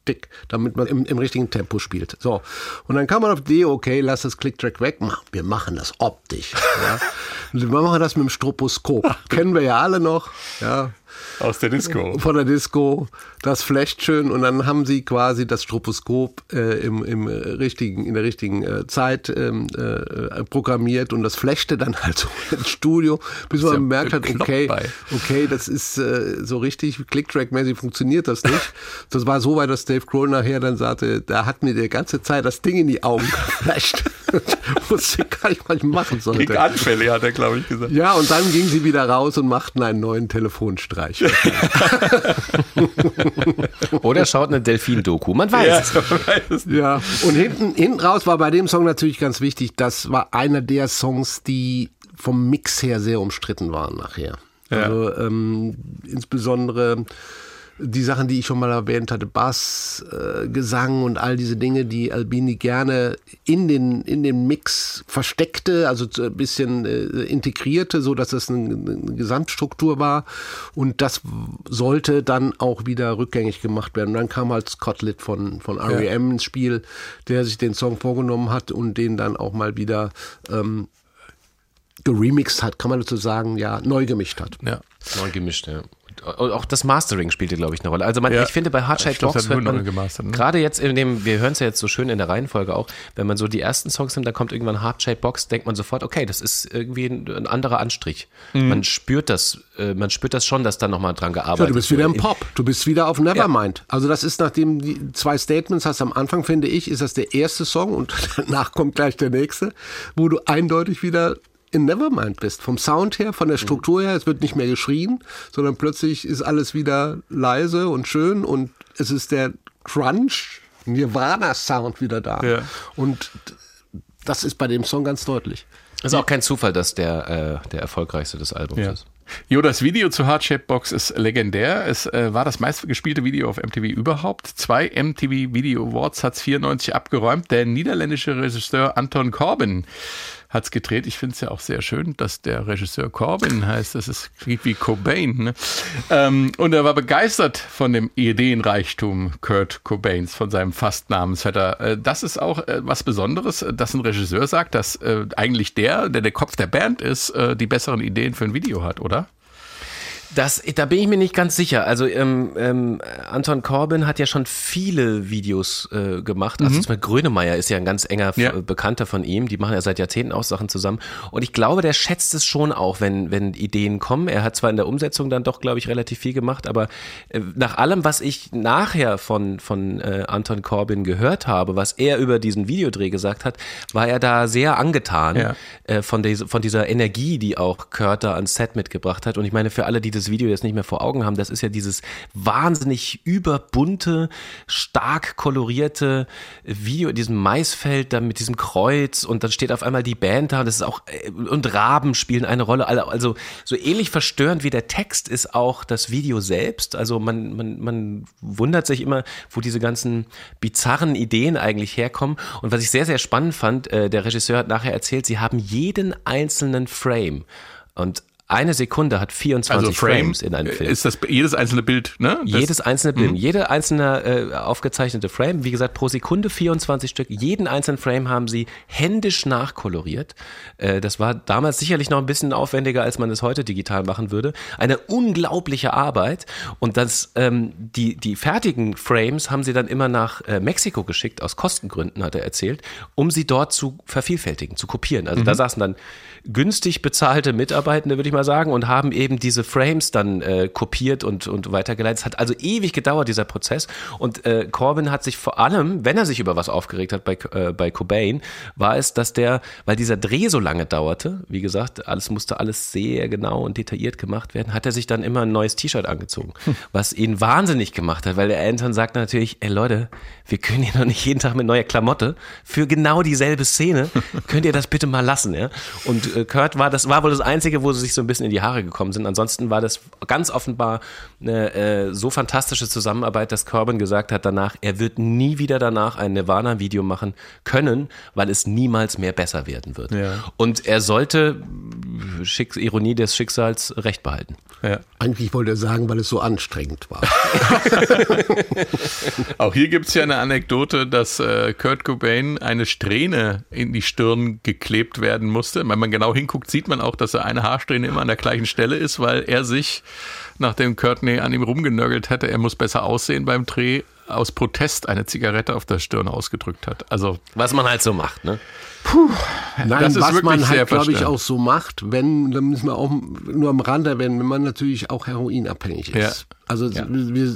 Speaker 5: tick, damit man im, im richtigen Tempo spielt. So. Und dann kam man auf die Idee, okay, lass das Clicktrack weg, wir machen das optisch. Ja. wir machen das mit dem Stroboskop. Kennen wir ja alle noch. Ja.
Speaker 3: Aus der Disco.
Speaker 5: Von der Disco. Das flasht schön und dann haben sie quasi das Stroboskop äh, im, im richtigen, in der richtigen äh, Zeit ähm, äh, programmiert und das flashte dann halt so ins Studio, bis man ja bemerkt hat, okay, okay, das ist äh, so richtig Clicktrack-mäßig funktioniert das nicht. Das war so weit, dass Dave Grohl nachher dann sagte, da hat mir die ganze Zeit das Ding in die Augen geflasht. Wusste gar nicht, was ich machen sollte.
Speaker 3: Gegen Anfälle, hat er, glaube ich, gesagt.
Speaker 5: Ja, und dann gingen sie wieder raus und machten einen neuen Telefonstreich.
Speaker 4: Oder schaut eine Delfin-Doku, man weiß ja, es. Weiß es
Speaker 5: ja, und hinten, hinten raus war bei dem Song natürlich ganz wichtig, das war einer der Songs, die vom Mix her sehr umstritten waren nachher. Ja. Also ähm, insbesondere die Sachen, die ich schon mal erwähnt hatte, Bass, äh, Gesang und all diese Dinge, die Albini gerne in den, in den Mix versteckte, also ein bisschen äh, integrierte, so dass es eine, eine, Gesamtstruktur war. Und das sollte dann auch wieder rückgängig gemacht werden. Und dann kam halt Scott Litt von, von REM ja. ins Spiel, der sich den Song vorgenommen hat und den dann auch mal wieder ähm, geremixed hat, kann man dazu sagen, ja, neu gemischt hat.
Speaker 4: Ja, neu gemischt, ja auch das Mastering spielte, glaube ich, eine Rolle. Also man, ja. ich finde, bei Hardshade Box hört man, ne? gerade jetzt in dem, wir hören es ja jetzt so schön in der Reihenfolge auch, wenn man so die ersten Songs nimmt, da kommt irgendwann Hardshade Box, denkt man sofort, okay, das ist irgendwie ein, ein anderer Anstrich. Mhm. Man spürt das, äh, man spürt das schon, dass da nochmal dran gearbeitet wird.
Speaker 5: Ja, du bist wieder im Pop, du bist wieder auf Nevermind. Ja. Also das ist, nachdem die zwei Statements hast am Anfang, finde ich, ist das der erste Song und danach kommt gleich der nächste, wo du eindeutig wieder in Nevermind bist. Vom Sound her, von der Struktur her, es wird nicht mehr geschrien, sondern plötzlich ist alles wieder leise und schön und es ist der Crunch, Nirvana-Sound wieder da. Ja. Und das ist bei dem Song ganz deutlich.
Speaker 4: Es ist auch kein Zufall, dass der äh, der erfolgreichste des Albums ja. ist.
Speaker 3: Jo, das Video zu Heartshape Box ist legendär. Es äh, war das meistgespielte Video auf MTV überhaupt. Zwei MTV Video Awards hat es 94 abgeräumt. Der niederländische Regisseur Anton Corbin hat es gedreht. Ich finde es ja auch sehr schön, dass der Regisseur Corbin heißt. Das ist wie Cobain. Ne? Ähm, und er war begeistert von dem Ideenreichtum Kurt Cobains, von seinem fast Namensvetter. Äh, das ist auch äh, was Besonderes, dass ein Regisseur sagt, dass äh, eigentlich der, der der Kopf der Band ist, äh, die besseren Ideen für ein Video hat, oder?
Speaker 4: Das, da bin ich mir nicht ganz sicher. Also ähm, ähm, Anton Corbin hat ja schon viele Videos äh, gemacht. Also mhm. zum Beispiel Grönemeyer ist ja ein ganz enger ja. Bekannter von ihm. Die machen ja seit Jahrzehnten auch Sachen zusammen. Und ich glaube, der schätzt es schon auch, wenn, wenn Ideen kommen. Er hat zwar in der Umsetzung dann doch, glaube ich, relativ viel gemacht, aber äh, nach allem, was ich nachher von, von äh, Anton Corbin gehört habe, was er über diesen Videodreh gesagt hat, war er da sehr angetan ja. äh, von, des, von dieser Energie, die auch Kurt da ans Set mitgebracht hat. Und ich meine, für alle, die das Video jetzt nicht mehr vor Augen haben, das ist ja dieses wahnsinnig überbunte, stark kolorierte Video in diesem Maisfeld, da mit diesem Kreuz und dann steht auf einmal die Band da und das ist auch, äh, und Raben spielen eine Rolle. Also so ähnlich verstörend wie der Text ist auch das Video selbst. Also man, man, man wundert sich immer, wo diese ganzen bizarren Ideen eigentlich herkommen. Und was ich sehr, sehr spannend fand, äh, der Regisseur hat nachher erzählt, sie haben jeden einzelnen Frame und eine Sekunde hat 24 also Frame, Frames in einem Film.
Speaker 3: Ist das jedes einzelne Bild, ne?
Speaker 4: Das jedes einzelne Bild. Mhm. Jede einzelne äh, aufgezeichnete Frame, wie gesagt, pro Sekunde 24 Stück. Jeden einzelnen Frame haben sie händisch nachkoloriert. Äh, das war damals sicherlich noch ein bisschen aufwendiger, als man es heute digital machen würde. Eine unglaubliche Arbeit. Und das, ähm, die, die fertigen Frames haben sie dann immer nach äh, Mexiko geschickt, aus Kostengründen, hat er erzählt, um sie dort zu vervielfältigen, zu kopieren. Also mhm. da saßen dann günstig bezahlte Mitarbeitende, würde ich mal sagen, und haben eben diese Frames dann äh, kopiert und, und weitergeleitet. Es hat also ewig gedauert, dieser Prozess. Und äh, Corbin hat sich vor allem, wenn er sich über was aufgeregt hat bei, äh, bei Cobain, war es, dass der, weil dieser Dreh so lange dauerte, wie gesagt, alles musste alles sehr genau und detailliert gemacht werden, hat er sich dann immer ein neues T-Shirt angezogen, hm. was ihn wahnsinnig gemacht hat, weil der Anton sagt natürlich, ey Leute, wir können hier noch nicht jeden Tag mit neuer Klamotte für genau dieselbe Szene, könnt ihr das bitte mal lassen, ja? Und äh, Kurt war, das war wohl das Einzige, wo sie sich so ein bisschen in die Haare gekommen sind. Ansonsten war das ganz offenbar eine äh, so fantastische Zusammenarbeit, dass Corbin gesagt hat danach, er wird nie wieder danach ein Nirvana-Video machen können, weil es niemals mehr besser werden wird. Ja. Und er sollte, Schicks Ironie des Schicksals, recht behalten.
Speaker 5: Ja. Eigentlich wollte er sagen, weil es so anstrengend war.
Speaker 3: Auch hier gibt es ja eine Anekdote, dass äh, Kurt Cobain eine Strähne in die Stirn geklebt werden musste. Wenn man genau hinguckt, sieht man auch, dass er eine Haarsträhne immer an der gleichen Stelle ist, weil er sich, nachdem Courtney an ihm rumgenörgelt hätte, er muss besser aussehen beim Dreh, aus Protest eine Zigarette auf der Stirn ausgedrückt hat. Also
Speaker 4: was man halt so macht, ne?
Speaker 5: Puh, Nein, was man halt, glaube ich, auch so macht, wenn, dann müssen wir auch nur am Rand erwähnen, wenn man natürlich auch heroinabhängig ist. Ja. Also ja. Wir,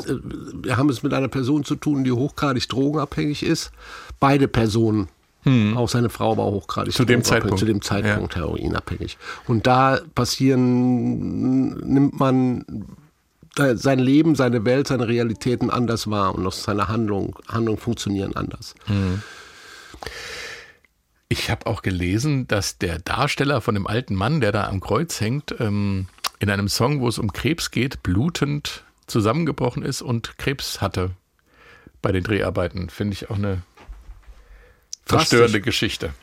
Speaker 5: wir haben es mit einer Person zu tun, die hochgradig drogenabhängig ist. Beide Personen hm. Auch seine Frau war hochgradig
Speaker 3: zu dem Zeitpunkt,
Speaker 5: zu dem Zeitpunkt ja. heroinabhängig. Und da passieren, nimmt man sein Leben, seine Welt, seine Realitäten anders wahr und auch seine Handlung, Handlungen funktionieren anders. Hm.
Speaker 3: Ich habe auch gelesen, dass der Darsteller von dem alten Mann, der da am Kreuz hängt, ähm, in einem Song, wo es um Krebs geht, blutend zusammengebrochen ist und Krebs hatte bei den Dreharbeiten. Finde ich auch eine verstörende Geschichte.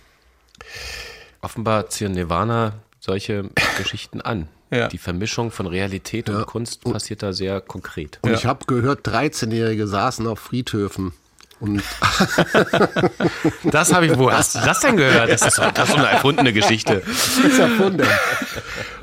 Speaker 4: Offenbar ziehen Nirvana solche Geschichten an. Ja. Die Vermischung von Realität ja. und Kunst passiert da sehr konkret.
Speaker 5: Und ja. ich habe gehört, 13-Jährige saßen auf Friedhöfen und
Speaker 4: das habe ich, wo hast du das denn gehört? Das ist, das ist eine erfundene Geschichte. Das ist erfunden.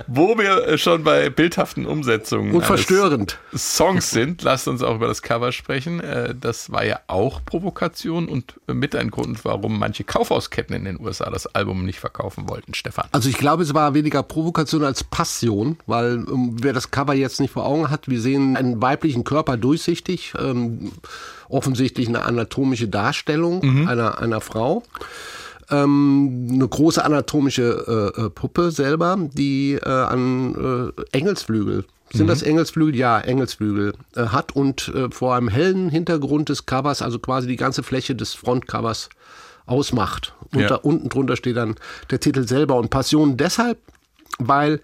Speaker 3: Wo wir schon bei bildhaften Umsetzungen
Speaker 5: und verstörend
Speaker 3: Songs sind, lasst uns auch über das Cover sprechen. Äh, das war ja auch Provokation und mit ein Grund, warum manche Kaufhausketten in den USA das Album nicht verkaufen wollten, Stefan.
Speaker 5: Also ich glaube, es war weniger Provokation als Passion, weil ähm, wer das Cover jetzt nicht vor Augen hat, wir sehen einen weiblichen Körper durchsichtig. Ähm, offensichtlich eine anatomische Darstellung mhm. einer, einer Frau. Ähm, eine große anatomische äh, äh, Puppe selber, die äh, an äh, Engelsflügel sind mhm. das Engelsflügel? Ja, Engelsflügel äh, hat und äh, vor einem hellen Hintergrund des Covers, also quasi die ganze Fläche des Frontcovers ausmacht. Und ja. da unten drunter steht dann der Titel selber und Passion deshalb, weil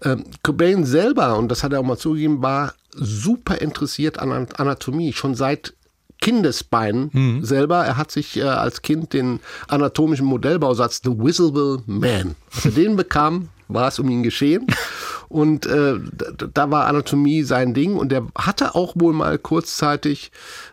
Speaker 5: äh, Cobain selber, und das hat er auch mal zugegeben, war super interessiert an Anatomie, schon seit Kindesbeinen mhm. selber. Er hat sich äh, als Kind den anatomischen Modellbausatz The Visible Man, als er den bekam, war es um ihn geschehen. Und äh, da war Anatomie sein Ding und der hatte auch wohl mal kurzzeitig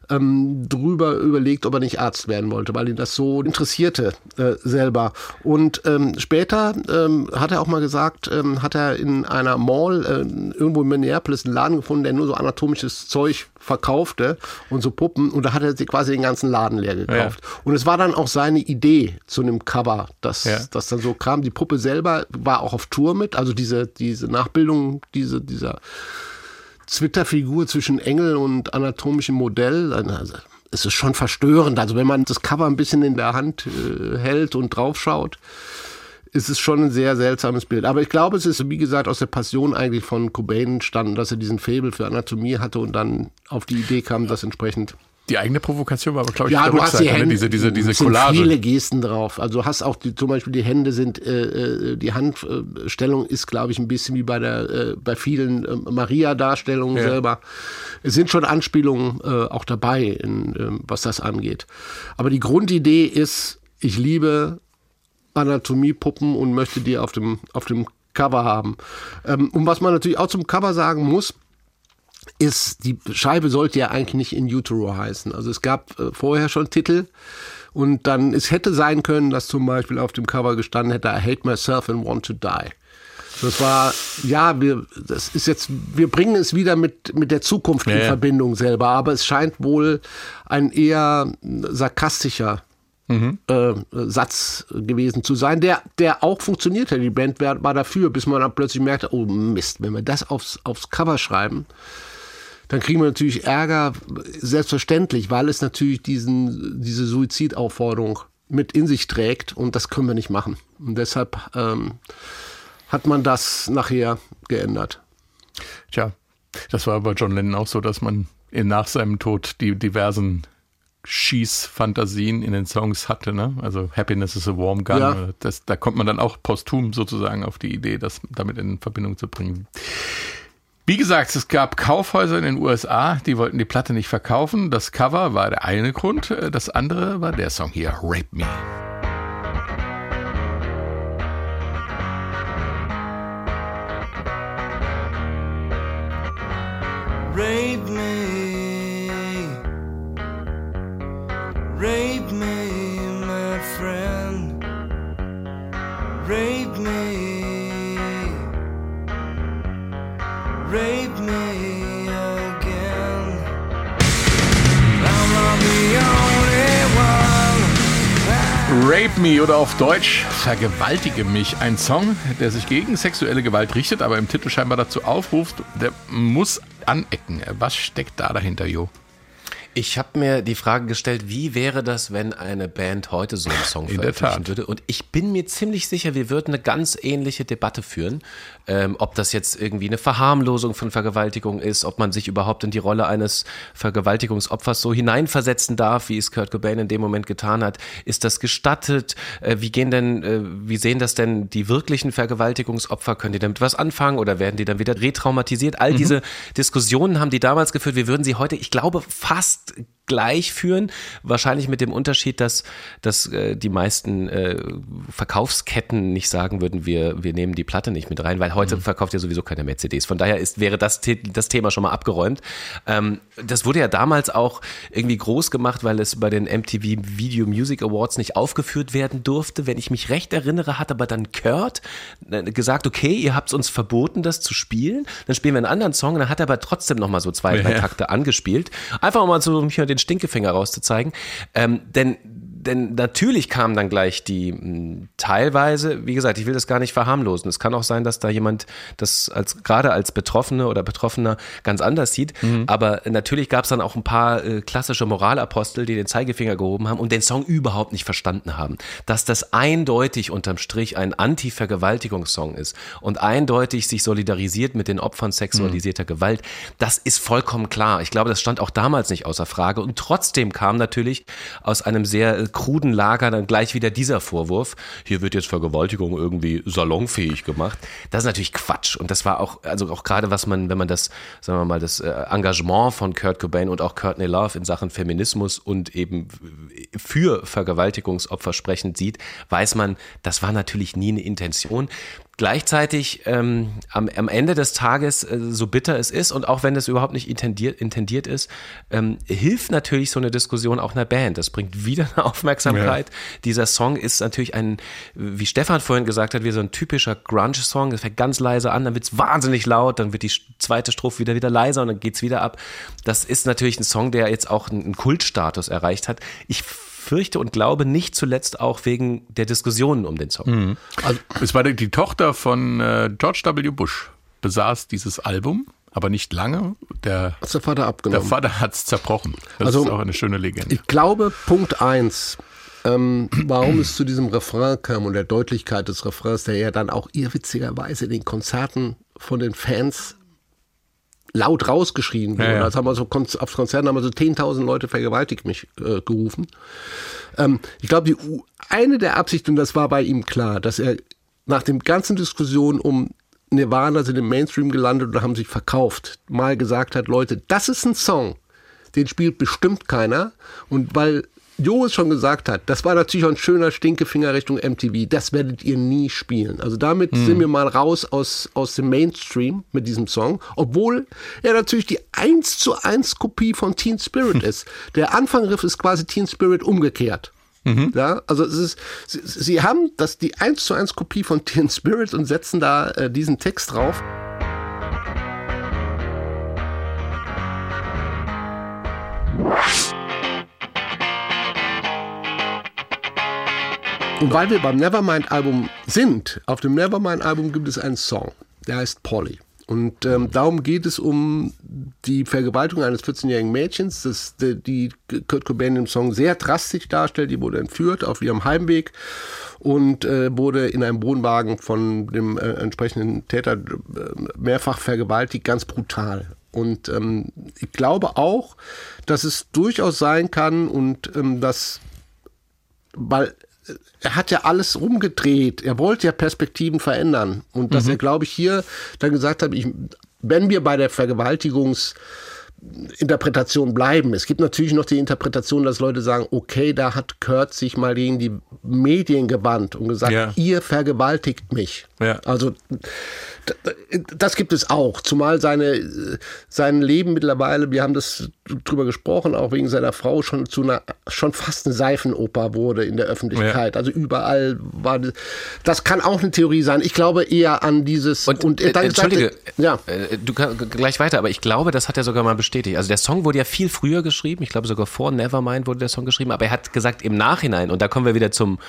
Speaker 5: ähm, drüber überlegt, ob er nicht Arzt werden wollte, weil ihn das so interessierte äh, selber. Und ähm, später ähm, hat er auch mal gesagt, ähm, hat er in einer Mall äh, irgendwo in Minneapolis einen Laden gefunden, der nur so anatomisches Zeug verkaufte und so Puppen und da hat er sich quasi den ganzen Laden leer gekauft. Ja. Und es war dann auch seine Idee zu einem Cover, dass ja. das dann so kam. Die Puppe selber war auch auf Tour mit, also diese, diese Nachbildung diese, dieser Zwitterfigur zwischen Engel und anatomischem Modell. Also, es ist schon verstörend. Also wenn man das Cover ein bisschen in der Hand äh, hält und draufschaut, ist es schon ein sehr seltsames Bild. Aber ich glaube, es ist, wie gesagt, aus der Passion eigentlich von Cobain entstanden, dass er diesen Faible für Anatomie hatte und dann auf die Idee kam, das entsprechend
Speaker 3: die eigene Provokation war aber, glaube ich,
Speaker 5: ja, du hast die ne? Hände,
Speaker 3: diese, diese, diese Collage.
Speaker 5: Sind viele Gesten drauf. Also hast auch die, zum Beispiel die Hände sind, äh, äh die Handstellung ist, glaube ich, ein bisschen wie bei der, äh, bei vielen äh, Maria-Darstellungen ja. selber. Es sind schon Anspielungen äh, auch dabei, in, äh, was das angeht. Aber die Grundidee ist, ich liebe Anatomiepuppen und möchte die auf dem, auf dem Cover haben. Ähm, und was man natürlich auch zum Cover sagen muss, ist, die Scheibe sollte ja eigentlich nicht in Utero heißen. Also es gab äh, vorher schon Titel und dann, es hätte sein können, dass zum Beispiel auf dem Cover gestanden hätte, I hate myself and want to die. Das war, ja, wir, das ist jetzt, wir bringen es wieder mit, mit der Zukunft in ja, Verbindung selber, aber es scheint wohl ein eher sarkastischer mhm. äh, Satz gewesen zu sein, der, der auch funktionierte. Die Band war, war dafür, bis man dann plötzlich merkte, oh Mist, wenn wir das aufs, aufs Cover schreiben, dann kriegen wir natürlich Ärger, selbstverständlich, weil es natürlich diesen, diese Suizidaufforderung mit in sich trägt und das können wir nicht machen. Und deshalb ähm, hat man das nachher geändert.
Speaker 3: Tja, das war bei John Lennon auch so, dass man nach seinem Tod die diversen Schießfantasien in den Songs hatte. Ne? Also Happiness is a Warm Gun. Ja. Das, da kommt man dann auch posthum sozusagen auf die Idee, das damit in Verbindung zu bringen. Wie gesagt, es gab Kaufhäuser in den USA, die wollten die Platte nicht verkaufen. Das Cover war der eine Grund, das andere war der Song hier, Rape Me. Rape me, Me oder auf Deutsch Vergewaltige mich. Ein Song, der sich gegen sexuelle Gewalt richtet, aber im Titel scheinbar dazu aufruft, der muss anecken. Was steckt da dahinter, Jo?
Speaker 4: Ich habe mir die Frage gestellt, wie wäre das, wenn eine Band heute so einen Song veröffentlichen würde? Und ich bin mir ziemlich sicher, wir würden eine ganz ähnliche Debatte führen, ähm, ob das jetzt irgendwie eine Verharmlosung von Vergewaltigung ist, ob man sich überhaupt in die Rolle eines Vergewaltigungsopfers so hineinversetzen darf, wie es Kurt Cobain in dem Moment getan hat. Ist das gestattet? Äh, wie gehen denn, äh, wie sehen das denn die wirklichen Vergewaltigungsopfer? Können die damit was anfangen oder werden die dann wieder retraumatisiert? All mhm. diese Diskussionen haben die damals geführt. Wir würden sie heute, ich glaube, fast just gleich führen. Wahrscheinlich mit dem Unterschied, dass, dass äh, die meisten äh, Verkaufsketten nicht sagen würden, wir, wir nehmen die Platte nicht mit rein, weil heute mhm. verkauft ja sowieso keine mehr CDs. Von daher ist, wäre das, das Thema schon mal abgeräumt. Ähm, das wurde ja damals auch irgendwie groß gemacht, weil es bei den MTV Video Music Awards nicht aufgeführt werden durfte. Wenn ich mich recht erinnere, hat aber dann Kurt äh, gesagt, okay, ihr habt uns verboten, das zu spielen. Dann spielen wir einen anderen Song. Dann hat er aber trotzdem noch mal so zwei, drei ja. Takte angespielt. Einfach mal so, um hier den Stinkefinger rauszuzeigen. Ähm, denn denn natürlich kam dann gleich die hm, teilweise, wie gesagt, ich will das gar nicht verharmlosen. Es kann auch sein, dass da jemand das als gerade als Betroffene oder Betroffener ganz anders sieht. Mhm. Aber natürlich gab es dann auch ein paar äh, klassische Moralapostel, die den Zeigefinger gehoben haben und den Song überhaupt nicht verstanden haben. Dass das eindeutig unterm Strich ein Anti-Vergewaltigungssong ist und eindeutig sich solidarisiert mit den Opfern sexualisierter mhm. Gewalt, das ist vollkommen klar. Ich glaube, das stand auch damals nicht außer Frage. Und trotzdem kam natürlich aus einem sehr äh, kruden Lager dann gleich wieder dieser Vorwurf, hier wird jetzt Vergewaltigung irgendwie salonfähig gemacht. Das ist natürlich Quatsch. Und das war auch, also auch gerade was man, wenn man das, sagen wir mal, das äh, Engagement von Kurt Cobain und auch Courtney Love in Sachen Feminismus und eben für Vergewaltigungsopfer sprechend sieht, weiß man, das war natürlich nie eine Intention gleichzeitig ähm, am, am Ende des Tages, äh, so bitter es ist und auch wenn es überhaupt nicht intendiert, intendiert ist, ähm, hilft natürlich so eine Diskussion auch einer Band. Das bringt wieder eine Aufmerksamkeit. Ja. Dieser Song ist natürlich ein, wie Stefan vorhin gesagt hat, wie so ein typischer Grunge-Song. Das fängt ganz leise an, dann wird es wahnsinnig laut, dann wird die zweite Strophe wieder wieder leiser und dann geht's wieder ab. Das ist natürlich ein Song, der jetzt auch einen Kultstatus erreicht hat. Ich fürchte und glaube nicht zuletzt auch wegen der Diskussionen um den Song. Mhm.
Speaker 3: Also, es war die Tochter von äh, George W. Bush, besaß dieses Album, aber nicht lange. Der,
Speaker 5: Hat's der Vater abgenommen.
Speaker 3: Der Vater hat es zerbrochen. Das also, ist auch eine schöne Legende.
Speaker 5: Ich glaube, Punkt 1, ähm, warum es zu diesem Refrain kam und der Deutlichkeit des Refrains, der ja dann auch irrwitzigerweise in den Konzerten von den Fans laut rausgeschrien wurde. Ja, ja. Das haben wir so auf Konzerten haben wir so 10.000 Leute vergewaltigt mich äh, gerufen. Ähm, ich glaube, eine der Absichten, und das war bei ihm klar, dass er nach den ganzen Diskussionen um Nirvana sind im Mainstream gelandet und haben sich verkauft, mal gesagt hat, Leute, das ist ein Song, den spielt bestimmt keiner. Und weil Jo es schon gesagt hat, das war natürlich auch ein schöner Stinkefinger Richtung MTV. Das werdet ihr nie spielen. Also damit hm. sind wir mal raus aus, aus dem Mainstream mit diesem Song. Obwohl er natürlich die 1 zu 1 Kopie von Teen Spirit ist. Der Anfangriff ist quasi Teen Spirit umgekehrt. Mhm. Ja, also es ist, sie, sie, haben das die 1 zu 1 Kopie von Teen Spirit und setzen da äh, diesen Text drauf. Und weil wir beim Nevermind-Album sind, auf dem Nevermind-Album gibt es einen Song, der heißt Polly. Und ähm, darum geht es um die Vergewaltigung eines 14-jährigen Mädchens, das die Kurt Cobain im Song sehr drastisch darstellt. Die wurde entführt auf ihrem Heimweg und äh, wurde in einem Wohnwagen von dem äh, entsprechenden Täter äh, mehrfach vergewaltigt, ganz brutal. Und ähm, ich glaube auch, dass es durchaus sein kann und ähm, dass, weil er hat ja alles umgedreht. Er wollte ja Perspektiven verändern. Und dass mhm. er, glaube ich, hier dann gesagt hat, ich, wenn wir bei der Vergewaltigungs- Interpretation bleiben. Es gibt natürlich noch die Interpretation, dass Leute sagen, okay, da hat Kurt sich mal gegen die Medien gewandt und gesagt, ja. ihr vergewaltigt mich. Ja. Also das gibt es auch, zumal seine, sein Leben mittlerweile, wir haben das drüber gesprochen, auch wegen seiner Frau schon zu einer, schon fast eine Seifenoper wurde in der Öffentlichkeit. Ja. Also überall war, das kann auch eine Theorie sein. Ich glaube eher an dieses,
Speaker 4: und, und äh, dann, Entschuldige, ja. Äh, du kannst gleich weiter, aber ich glaube, das hat er sogar mal bestätigt. Also der Song wurde ja viel früher geschrieben, ich glaube sogar vor Nevermind wurde der Song geschrieben, aber er hat gesagt im Nachhinein, und da kommen wir wieder zum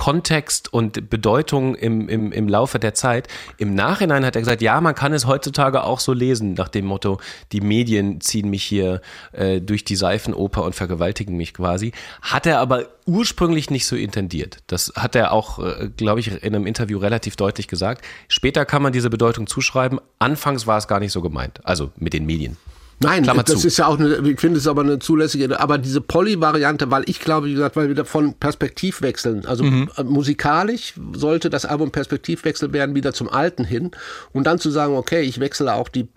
Speaker 4: Kontext und Bedeutung im, im, im Laufe der Zeit. Im Nachhinein hat er gesagt, ja, man kann es heutzutage auch so lesen, nach dem Motto, die Medien ziehen mich hier äh, durch die Seifenoper und vergewaltigen mich quasi. Hat er aber ursprünglich nicht so intendiert. Das hat er auch, äh, glaube ich, in einem Interview relativ deutlich gesagt. Später kann man diese Bedeutung zuschreiben. Anfangs war es gar nicht so gemeint, also mit den Medien.
Speaker 5: Nein, Klammer das zu. ist ja auch eine, ich finde es aber eine zulässige, aber diese Poly-Variante, weil ich glaube, wie gesagt, weil wir davon Perspektiv wechseln. Also mhm. Äh, musikalisch sollte das Album Perspektivwechsel werden, wieder zum Alten hin. Und dann zu sagen, okay, ich wechsle auch die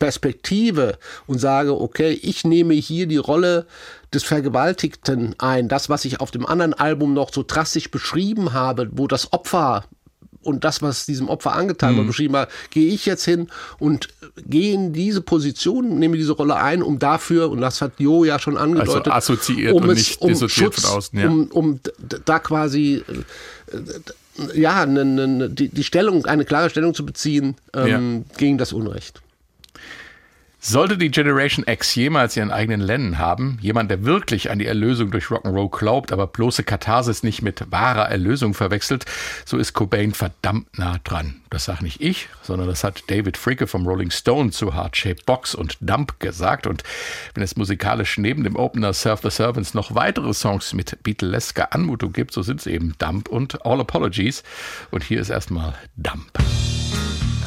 Speaker 5: Perspektive und sage, okay, ich nehme hier die Rolle des Vergewaltigten ein. Das, was ich auf dem anderen Album noch so drastisch beschrieben habe, wo das Opfer und das, was diesem Opfer angetan mhm. wird, beschrieben hat, gehe ich jetzt hin und gehe in diese Position, nehme diese Rolle ein, um dafür, und das hat Jo ja schon angedeutet,
Speaker 3: also assoziiert um und es, nicht um dissoziiert Schutz, von außen, ja.
Speaker 5: um, um da quasi äh, ja, ne, ne, die, die Stellung, eine klare Stellung zu beziehen ähm, ja. gegen das Unrecht.
Speaker 3: Sollte die Generation X jemals ihren eigenen Lennon haben, jemand, der wirklich an die Erlösung durch Rock'n'Roll glaubt, aber bloße Katharsis nicht mit wahrer Erlösung verwechselt, so ist Cobain verdammt nah dran. Das sage nicht ich, sondern das hat David Fricke vom Rolling Stone zu Heart Shaped Box und Dump gesagt. Und wenn es musikalisch neben dem Opener Serve the Servants noch weitere Songs mit Beatlesker Anmutung gibt, so sind es eben Dump und All Apologies. Und hier ist erstmal Dump.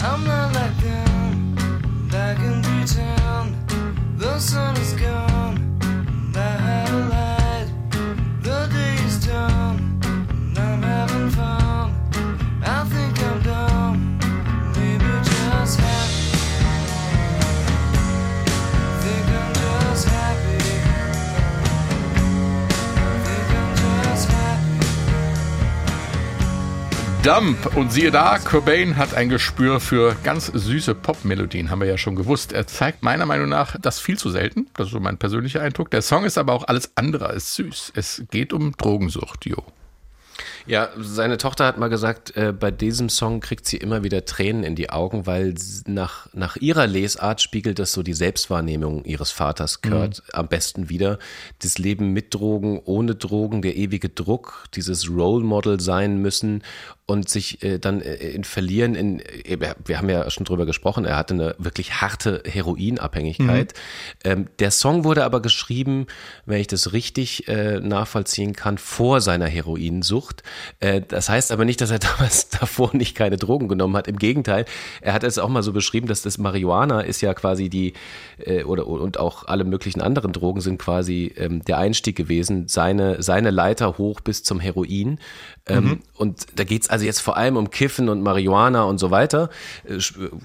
Speaker 3: I'm not like them, The sun is gone, Dump. Und siehe da, Cobain hat ein Gespür für ganz süße Popmelodien, haben wir ja schon gewusst. Er zeigt meiner Meinung nach das viel zu selten. Das ist so mein persönlicher Eindruck. Der Song ist aber auch alles andere als süß. Es geht um Drogensucht, Jo.
Speaker 4: Ja, seine Tochter hat mal gesagt, äh, bei diesem Song kriegt sie immer wieder Tränen in die Augen, weil nach, nach ihrer Lesart spiegelt das so die Selbstwahrnehmung ihres Vaters Kurt mhm. am besten wieder. Das Leben mit Drogen, ohne Drogen, der ewige Druck, dieses Role Model sein müssen und sich äh, dann äh, in verlieren in äh, wir haben ja schon drüber gesprochen, er hatte eine wirklich harte Heroinabhängigkeit. Mhm. Ähm, der Song wurde aber geschrieben, wenn ich das richtig äh, nachvollziehen kann, vor seiner Heroinsucht. Äh, das heißt aber nicht, dass er damals davor nicht keine Drogen genommen hat. Im Gegenteil, er hat es auch mal so beschrieben, dass das Marihuana ist ja quasi die äh, oder und auch alle möglichen anderen Drogen sind quasi ähm, der Einstieg gewesen, seine seine Leiter hoch bis zum Heroin. Ähm, mhm. Und da geht's also jetzt vor allem um Kiffen und Marihuana und so weiter, äh,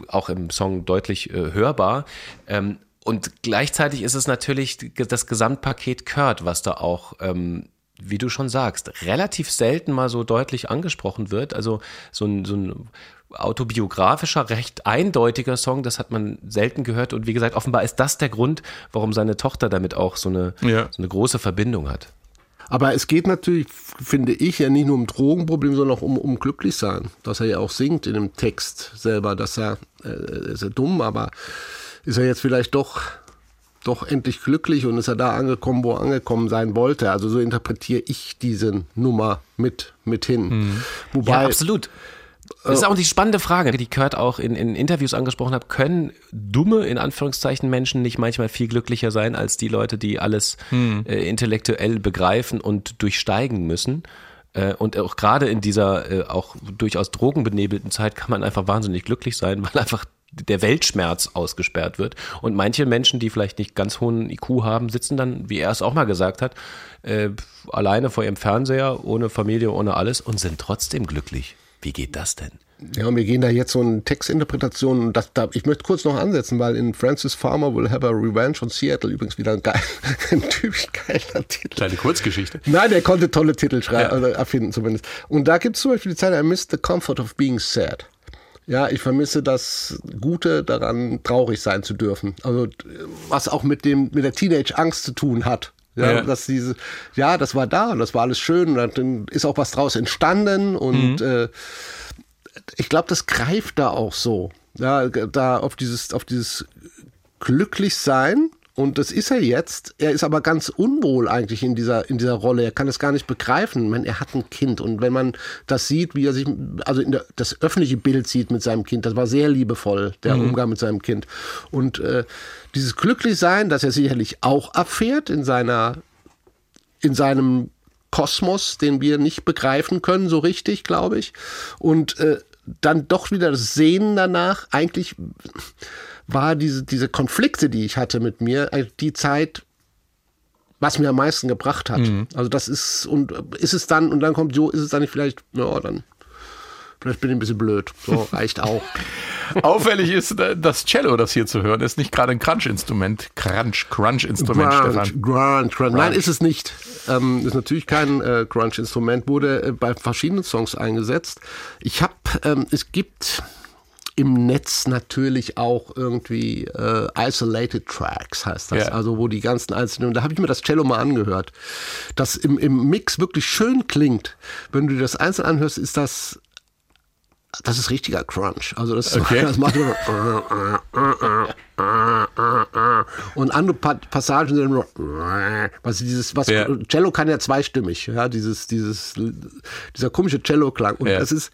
Speaker 4: auch im Song deutlich äh, hörbar. Ähm, und gleichzeitig ist es natürlich das Gesamtpaket Kurt, was da auch, ähm, wie du schon sagst, relativ selten mal so deutlich angesprochen wird. Also so ein, so ein autobiografischer, recht eindeutiger Song, das hat man selten gehört. Und wie gesagt, offenbar ist das der Grund, warum seine Tochter damit auch so eine, ja. so eine große Verbindung hat.
Speaker 5: Aber es geht natürlich, finde ich, ja nicht nur um Drogenproblem, sondern auch um, um Glücklichsein. Dass er ja auch singt in dem Text selber, dass er, äh, ist er dumm, aber ist er jetzt vielleicht doch, doch endlich glücklich und ist er da angekommen, wo er angekommen sein wollte. Also so interpretiere ich diese Nummer mit, mit hin.
Speaker 4: Mhm. Wobei, ja, absolut. Das ist auch die spannende Frage, die Kurt auch in, in Interviews angesprochen hat. Können dumme, in Anführungszeichen, Menschen nicht manchmal viel glücklicher sein als die Leute, die alles hm. äh, intellektuell begreifen und durchsteigen müssen? Äh, und auch gerade in dieser äh, auch durchaus drogenbenebelten Zeit kann man einfach wahnsinnig glücklich sein, weil einfach der Weltschmerz ausgesperrt wird. Und manche Menschen, die vielleicht nicht ganz hohen IQ haben, sitzen dann, wie er es auch mal gesagt hat, äh, alleine vor ihrem Fernseher, ohne Familie, ohne alles und sind trotzdem glücklich. Wie geht das denn?
Speaker 5: Ja, und wir gehen da jetzt so eine Textinterpretation. Das, da, ich möchte kurz noch ansetzen, weil in Francis Farmer Will Have a Revenge von Seattle übrigens wieder ein, geil, ein typisch geiler Titel.
Speaker 3: Kleine Kurzgeschichte.
Speaker 5: Nein, der konnte tolle Titel schreiben, ja. oder erfinden zumindest. Und da gibt es zum Beispiel die Zeile, I miss the comfort of being sad. Ja, ich vermisse das Gute daran, traurig sein zu dürfen. Also was auch mit dem mit der Teenage-Angst zu tun hat. Ja, ja, dass diese, ja, das war da und das war alles schön und dann ist auch was draus entstanden und mhm. äh, ich glaube, das greift da auch so. Ja, da auf dieses, auf dieses Glücklichsein und das ist er jetzt. Er ist aber ganz unwohl eigentlich in dieser, in dieser Rolle. Er kann es gar nicht begreifen. Man, er hat ein Kind. Und wenn man das sieht, wie er sich, also in der, das öffentliche Bild sieht mit seinem Kind, das war sehr liebevoll, der mhm. Umgang mit seinem Kind. Und äh, dieses Glücklichsein, das er sicherlich auch abfährt in seiner, in seinem Kosmos, den wir nicht begreifen können, so richtig, glaube ich. Und äh, dann doch wieder das Sehen danach, eigentlich war diese, diese Konflikte, die ich hatte mit mir, äh, die Zeit, was mir am meisten gebracht hat. Mhm. Also das ist, und ist es dann, und dann kommt Jo, ist es dann nicht vielleicht, ja, dann, vielleicht bin ich ein bisschen blöd. So, reicht auch.
Speaker 3: Auffällig ist äh, das Cello, das hier zu hören, ist nicht gerade ein Crunch-Instrument. Crunch, Crunch-Instrument,
Speaker 5: Stefan. Crunch, Crunch. Nein, ist es nicht. Ähm, ist natürlich kein äh, Crunch-Instrument, wurde äh, bei verschiedenen Songs eingesetzt. Ich habe, ähm, es gibt im Netz natürlich auch irgendwie äh, Isolated Tracks heißt das, ja. also wo die ganzen einzelnen, und da habe ich mir das Cello mal angehört, das im, im Mix wirklich schön klingt. Wenn du dir das einzeln anhörst, ist das das ist richtiger Crunch. Also das, okay. das macht und andere Passagen sind was dieses was ja. Cello kann ja zweistimmig, ja, dieses dieses dieser komische Cello Klang und ja. das ist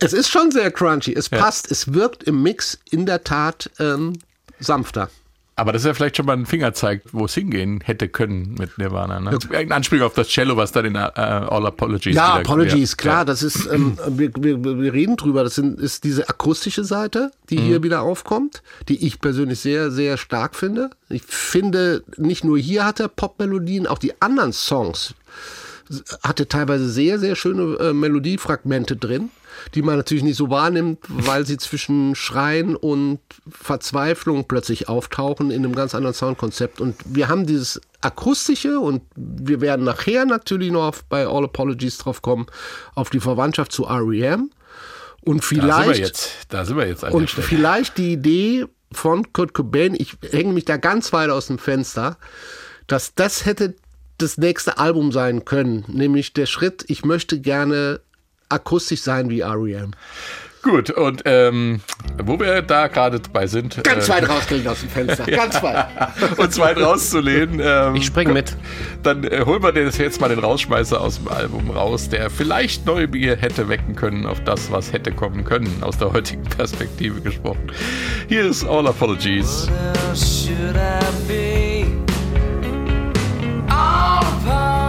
Speaker 5: es ist schon sehr crunchy. Es ja. passt. Es wirkt im Mix in der Tat ähm, sanfter.
Speaker 3: Aber das ist ja vielleicht schon mal ein Fingerzeig, wo es hingehen hätte können mit Nirvana. Ne? Ja. Ein Anspiel auf das Cello, was dann in uh, All Apologies
Speaker 5: Ja, Apologies, klar. Ja. Das ist, ähm, wir, wir, wir, reden drüber. Das sind, ist diese akustische Seite, die mhm. hier wieder aufkommt, die ich persönlich sehr, sehr stark finde. Ich finde, nicht nur hier hat er Popmelodien, auch die anderen Songs hatte teilweise sehr, sehr schöne äh, Melodiefragmente drin, die man natürlich nicht so wahrnimmt, weil sie zwischen Schreien und Verzweiflung plötzlich auftauchen in einem ganz anderen Soundkonzept. Und wir haben dieses akustische und wir werden nachher natürlich noch auf, bei All Apologies drauf kommen, auf die Verwandtschaft zu REM. Und vielleicht, da sind wir
Speaker 3: jetzt, da sind wir jetzt
Speaker 5: und vielleicht die Idee von Kurt Cobain, ich hänge mich da ganz weit aus dem Fenster, dass das hätte das nächste Album sein können, nämlich der Schritt, ich möchte gerne akustisch sein wie REM.
Speaker 3: Gut, und ähm, wo wir da gerade dabei sind.
Speaker 5: Ganz äh, weit rauskriegen aus dem Fenster. Ganz weit.
Speaker 3: uns weit rauszulehnen. Ähm,
Speaker 4: ich springe mit.
Speaker 3: Dann äh, holen wir jetzt mal den Rausschmeißer aus dem Album raus, der vielleicht Neubier hätte wecken können auf das, was hätte kommen können, aus der heutigen Perspektive gesprochen. Hier ist All Apologies. What else should I be? All
Speaker 5: Haben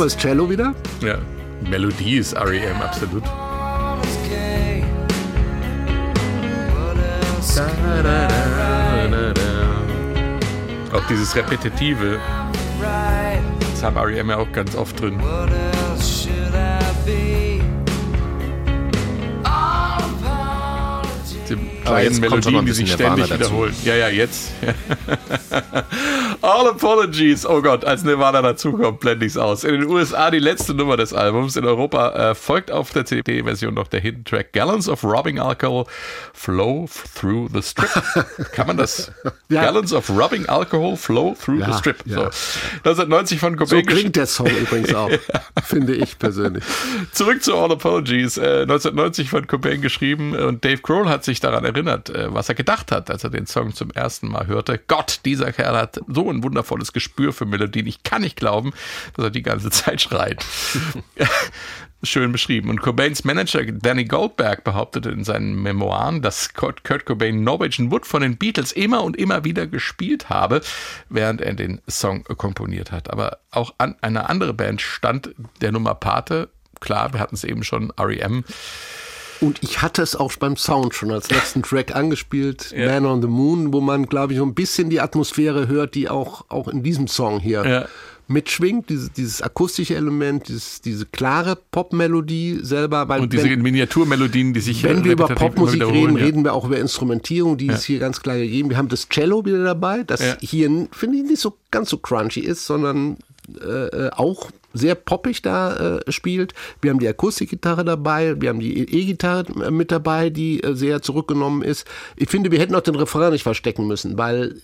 Speaker 5: wir das Cello wieder?
Speaker 3: Ja. Melodie ist REM, absolut. Auch dieses Repetitive. Das haben REM ja auch ganz oft drin. Kleinen Melodien, die sich ständig wiederholen. Ja, ja, jetzt. All Apologies. Oh Gott, als Nirvana dazukommt, blende ich es aus. In den USA die letzte Nummer des Albums. In Europa äh, folgt auf der CD-Version noch der Hidden Track Gallons of Robbing Alcohol Flow Through the Strip. Kann man das? ja. Gallons of Robbing Alcohol Flow Through ja, the Strip. Ja. So. 1990 von
Speaker 5: Cobain. So klingt der Song übrigens auch, finde ich persönlich.
Speaker 3: Zurück zu All Apologies. Äh, 1990 von Cobain geschrieben und Dave Grohl hat sich daran erinnert, äh, was er gedacht hat, als er den Song zum ersten Mal hörte. Gott, dieser Kerl hat so ein wundervolles Gespür für Melodien. Ich kann nicht glauben, dass er die ganze Zeit schreit. Schön beschrieben. Und Cobains Manager Danny Goldberg behauptete in seinen Memoiren, dass Kurt Cobain Norwegian Wood von den Beatles immer und immer wieder gespielt habe, während er den Song komponiert hat. Aber auch an eine andere Band stand der Nummer Pate. Klar, wir hatten es eben schon, REM
Speaker 5: und ich hatte es auch beim Sound schon als letzten Track angespielt, ja. Man on the Moon, wo man, glaube ich, so ein bisschen die Atmosphäre hört, die auch, auch in diesem Song hier ja. mitschwingt. Dieses, dieses akustische Element, dieses, diese klare Popmelodie selber.
Speaker 3: Weil Und diese wenn, Miniaturmelodien, die sich
Speaker 5: Wenn wir über Popmusik reden, ja. reden wir auch über Instrumentierung, die ist hier ganz klar gegeben. Wir haben das Cello wieder dabei, das hier, finde ich, nicht so ganz so crunchy ist, sondern äh, äh auch sehr poppig da äh, spielt. Wir haben die Akustikgitarre dabei, wir haben die E-Gitarre äh, mit dabei, die äh, sehr zurückgenommen ist. Ich finde, wir hätten auch den Refrain nicht verstecken müssen, weil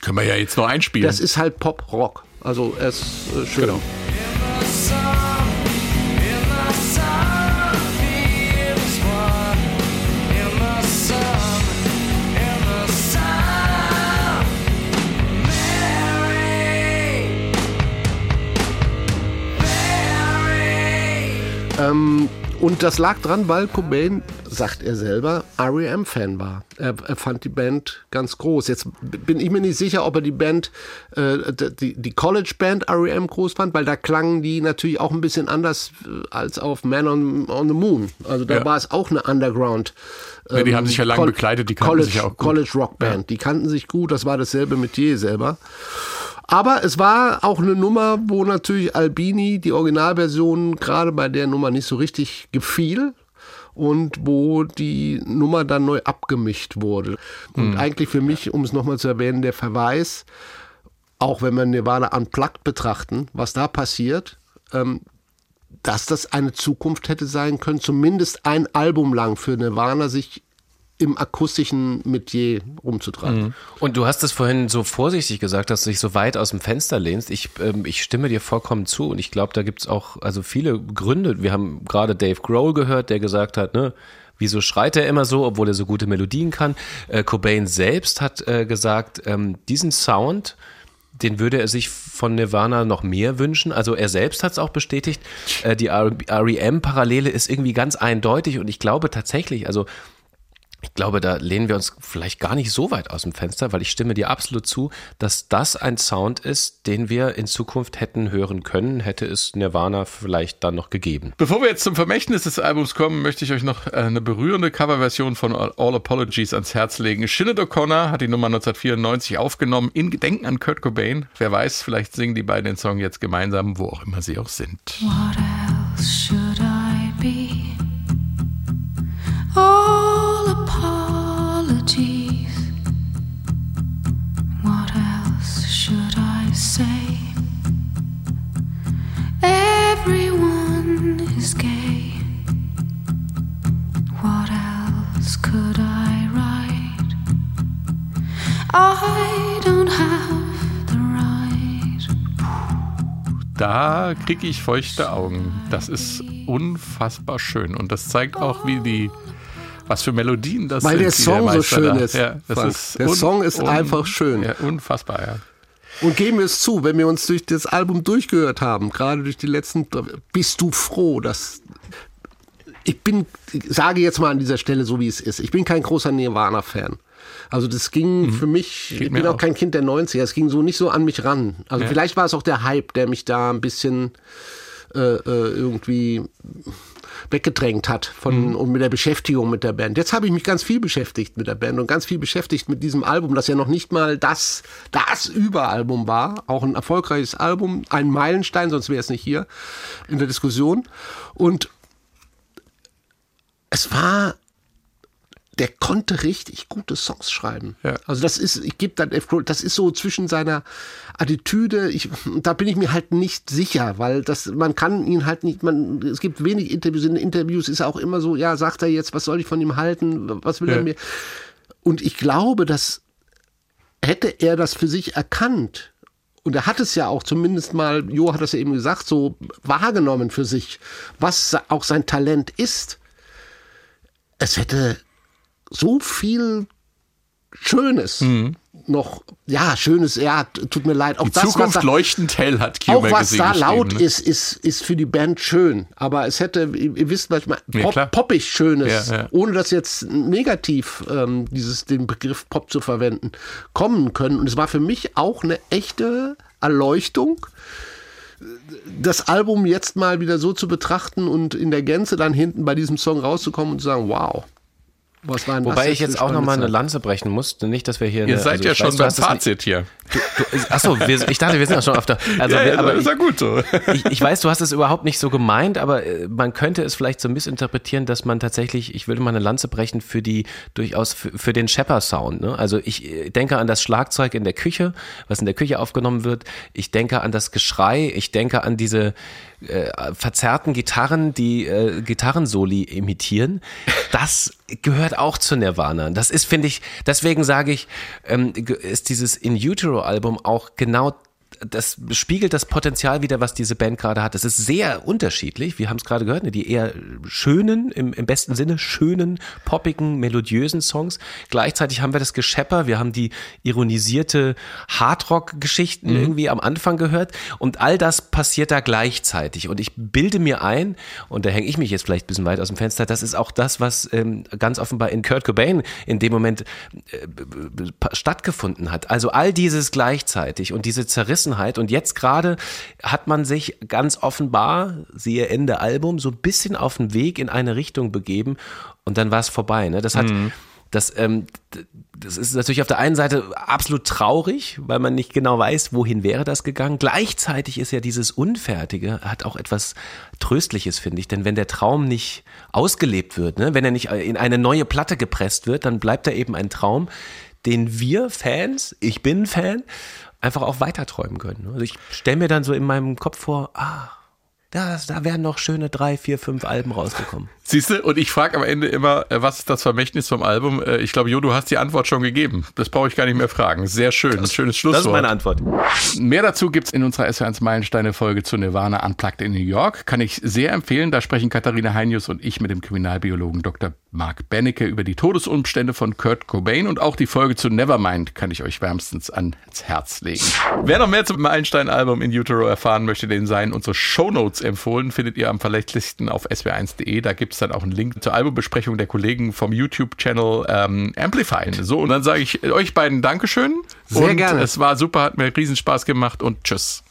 Speaker 3: können wir ja jetzt noch einspielen.
Speaker 5: Das ist halt Pop-Rock. Also es ist äh, schön. Genau. Ähm, und das lag dran, weil Cobain, sagt er selber, REM-Fan war. Er, er, fand die Band ganz groß. Jetzt bin ich mir nicht sicher, ob er die Band, äh, die, die College-Band REM groß fand, weil da klangen die natürlich auch ein bisschen anders äh, als auf Man on, on the Moon. Also da ja. war es auch eine Underground.
Speaker 3: Ähm, ja, die haben sich ja lange begleitet, die kannten
Speaker 5: College,
Speaker 3: sich auch gut.
Speaker 5: College Rock Band, ja. die kannten sich gut, das war dasselbe Metier selber. Aber es war auch eine Nummer, wo natürlich Albini, die Originalversion, gerade bei der Nummer nicht so richtig gefiel und wo die Nummer dann neu abgemischt wurde. Und mhm. eigentlich für mich, um es nochmal zu erwähnen, der Verweis, auch wenn wir Nirvana unplugged betrachten, was da passiert, ähm, dass das eine Zukunft hätte sein können, zumindest ein Album lang für Nirvana sich im akustischen Metier rumzutreiben. Mhm.
Speaker 4: Und du hast es vorhin so vorsichtig gesagt, dass du dich so weit aus dem Fenster lehnst. Ich, ähm, ich stimme dir vollkommen zu und ich glaube, da gibt es auch also viele Gründe. Wir haben gerade Dave Grohl gehört, der gesagt hat, ne, Wieso schreit er immer so, obwohl er so gute Melodien kann? Äh, Cobain selbst hat äh, gesagt, ähm, diesen Sound, den würde er sich von Nirvana noch mehr wünschen. Also er selbst hat es auch bestätigt. Äh, die REM-Parallele ist irgendwie ganz eindeutig und ich glaube tatsächlich, also ich glaube, da lehnen wir uns vielleicht gar nicht so weit aus dem Fenster, weil ich stimme dir absolut zu, dass das ein Sound ist, den wir in Zukunft hätten hören können, hätte es Nirvana vielleicht dann noch gegeben.
Speaker 3: Bevor wir jetzt zum Vermächtnis des Albums kommen, möchte ich euch noch äh, eine berührende Coverversion von All Apologies ans Herz legen. Sinead O'Connor hat die Nummer 1994 aufgenommen in Gedenken an Kurt Cobain. Wer weiß, vielleicht singen die beiden den Song jetzt gemeinsam, wo auch immer sie auch sind. What else should I is gay. What else could I write? I don't have the right. Da kriege ich feuchte Augen. Das ist unfassbar schön und das zeigt auch, wie die was für Melodien das
Speaker 5: Weil
Speaker 3: sind.
Speaker 5: Weil der Song der so schön da. ist.
Speaker 3: Ja,
Speaker 5: ist der Song ist einfach schön.
Speaker 3: Ja, unfassbar, ja.
Speaker 5: Und geben wir es zu, wenn wir uns durch das Album durchgehört haben, gerade durch die letzten, bist du froh, dass ich bin, ich sage jetzt mal an dieser Stelle so wie es ist. Ich bin kein großer Nirvana-Fan. Also das ging mhm. für mich, Geht ich bin auch, auch kein Kind der 90er, es ging so nicht so an mich ran. Also ja. vielleicht war es auch der Hype, der mich da ein bisschen äh, äh irgendwie weggedrängt hat von mhm. und mit der Beschäftigung mit der Band. Jetzt habe ich mich ganz viel beschäftigt mit der Band und ganz viel beschäftigt mit diesem Album, das ja noch nicht mal das das Überalbum war, auch ein erfolgreiches Album, ein Meilenstein, sonst wäre es nicht hier in der Diskussion und es war der konnte richtig gute Songs schreiben. Ja. Also das ist, ich gebe dann, das ist so zwischen seiner Attitüde, ich, da bin ich mir halt nicht sicher, weil das, man kann ihn halt nicht, man, es gibt wenig Interviews, in Interviews ist er auch immer so, ja, sagt er jetzt, was soll ich von ihm halten, was will ja. er mir? Und ich glaube, dass hätte er das für sich erkannt, und er hat es ja auch zumindest mal, Jo hat das ja eben gesagt, so wahrgenommen für sich, was auch sein Talent ist. Es hätte so viel Schönes mhm. Noch, ja, Schönes, ja, tut mir leid.
Speaker 3: Auch die das, Zukunft da, leuchtend hell hat
Speaker 5: Q Auch was da laut ne? ist, ist, ist für die Band schön. Aber es hätte, ihr wisst manchmal, Pop, ja, poppig Schönes, ja, ja. ohne das jetzt negativ, ähm, dieses, den Begriff Pop zu verwenden, kommen können. Und es war für mich auch eine echte Erleuchtung das Album jetzt mal wieder so zu betrachten und in der Gänze dann hinten bei diesem Song rauszukommen und zu sagen, wow,
Speaker 4: was war Wobei ich jetzt auch nochmal eine Lanze brechen muss. Nicht, dass wir hier.
Speaker 3: Ihr eine, seid also ja schon weiß, beim Fazit hier.
Speaker 4: Du, du, achso, wir, ich dachte, wir sind ja schon auf der.
Speaker 3: Also, ja, ja, aber ist ja gut so.
Speaker 4: Ich, ich, weiß, du hast es überhaupt nicht so gemeint, aber äh, man könnte es vielleicht so missinterpretieren, dass man tatsächlich, ich würde mal eine Lanze brechen für die, durchaus für, für den Shepard-Sound. Ne? Also ich äh, denke an das Schlagzeug in der Küche, was in der Küche aufgenommen wird. Ich denke an das Geschrei. Ich denke an diese äh, verzerrten Gitarren, die äh, Gitarrensoli imitieren. Das gehört auch zu Nirvana. Das ist, finde ich, deswegen sage ich, ähm, ist dieses In Utero Album auch genau das spiegelt das Potenzial wieder, was diese Band gerade hat. Es ist sehr unterschiedlich. Wir haben es gerade gehört, ne? die eher schönen, im, im besten Sinne schönen, poppigen, melodiösen Songs. Gleichzeitig haben wir das Geschepper, wir haben die ironisierte Hardrock-Geschichten mhm. irgendwie am Anfang gehört. Und all das passiert da gleichzeitig. Und ich bilde mir ein, und da hänge ich mich jetzt vielleicht ein bisschen weit aus dem Fenster, das ist auch das, was ähm, ganz offenbar in Kurt Cobain in dem Moment äh, stattgefunden hat. Also all dieses gleichzeitig und diese Zerrissenheit Zerrissenheit. Und jetzt gerade hat man sich ganz offenbar, siehe Ende Album, so ein bisschen auf den Weg in eine Richtung begeben und dann war es vorbei. Ne? Das hat. Mhm. Das, ähm, das ist natürlich auf der einen Seite absolut traurig, weil man nicht genau weiß, wohin wäre das gegangen. Gleichzeitig ist ja dieses Unfertige, hat auch etwas Tröstliches, finde ich. Denn wenn der Traum nicht ausgelebt wird, ne, wenn er nicht in eine neue Platte gepresst wird, dann bleibt er eben ein Traum, den wir Fans, ich bin Fan, einfach auch weiterträumen können. Also ich stelle mir dann so in meinem Kopf vor, ah, das, da wären noch schöne drei, vier, fünf Alben rausgekommen.
Speaker 3: Siehst du, und ich frage am Ende immer, äh, was ist das Vermächtnis vom Album? Äh, ich glaube, Jo, du hast die Antwort schon gegeben. Das brauche ich gar nicht mehr fragen. Sehr schön, das, schönes Schlusswort. Das ist
Speaker 4: meine Antwort.
Speaker 3: Mehr dazu gibt es in unserer SW1 Meilensteine-Folge zu Nirvana Unplugged in New York. Kann ich sehr empfehlen. Da sprechen Katharina Heinius und ich mit dem Kriminalbiologen Dr. Mark Bennecke über die Todesumstände von Kurt Cobain und auch die Folge zu Nevermind kann ich euch wärmstens ans Herz legen. Wer noch mehr zum Meilenstein-Album in Utero erfahren möchte, den seien unsere Shownotes empfohlen, findet ihr am verlässlichsten auf sw1.de. Da gibt es dann auch einen Link zur Albumbesprechung der Kollegen vom YouTube-Channel ähm, Amplify. So, und dann sage ich euch beiden Dankeschön.
Speaker 5: Sehr
Speaker 3: und
Speaker 5: gerne.
Speaker 3: Es war super, hat mir riesen Spaß gemacht und tschüss.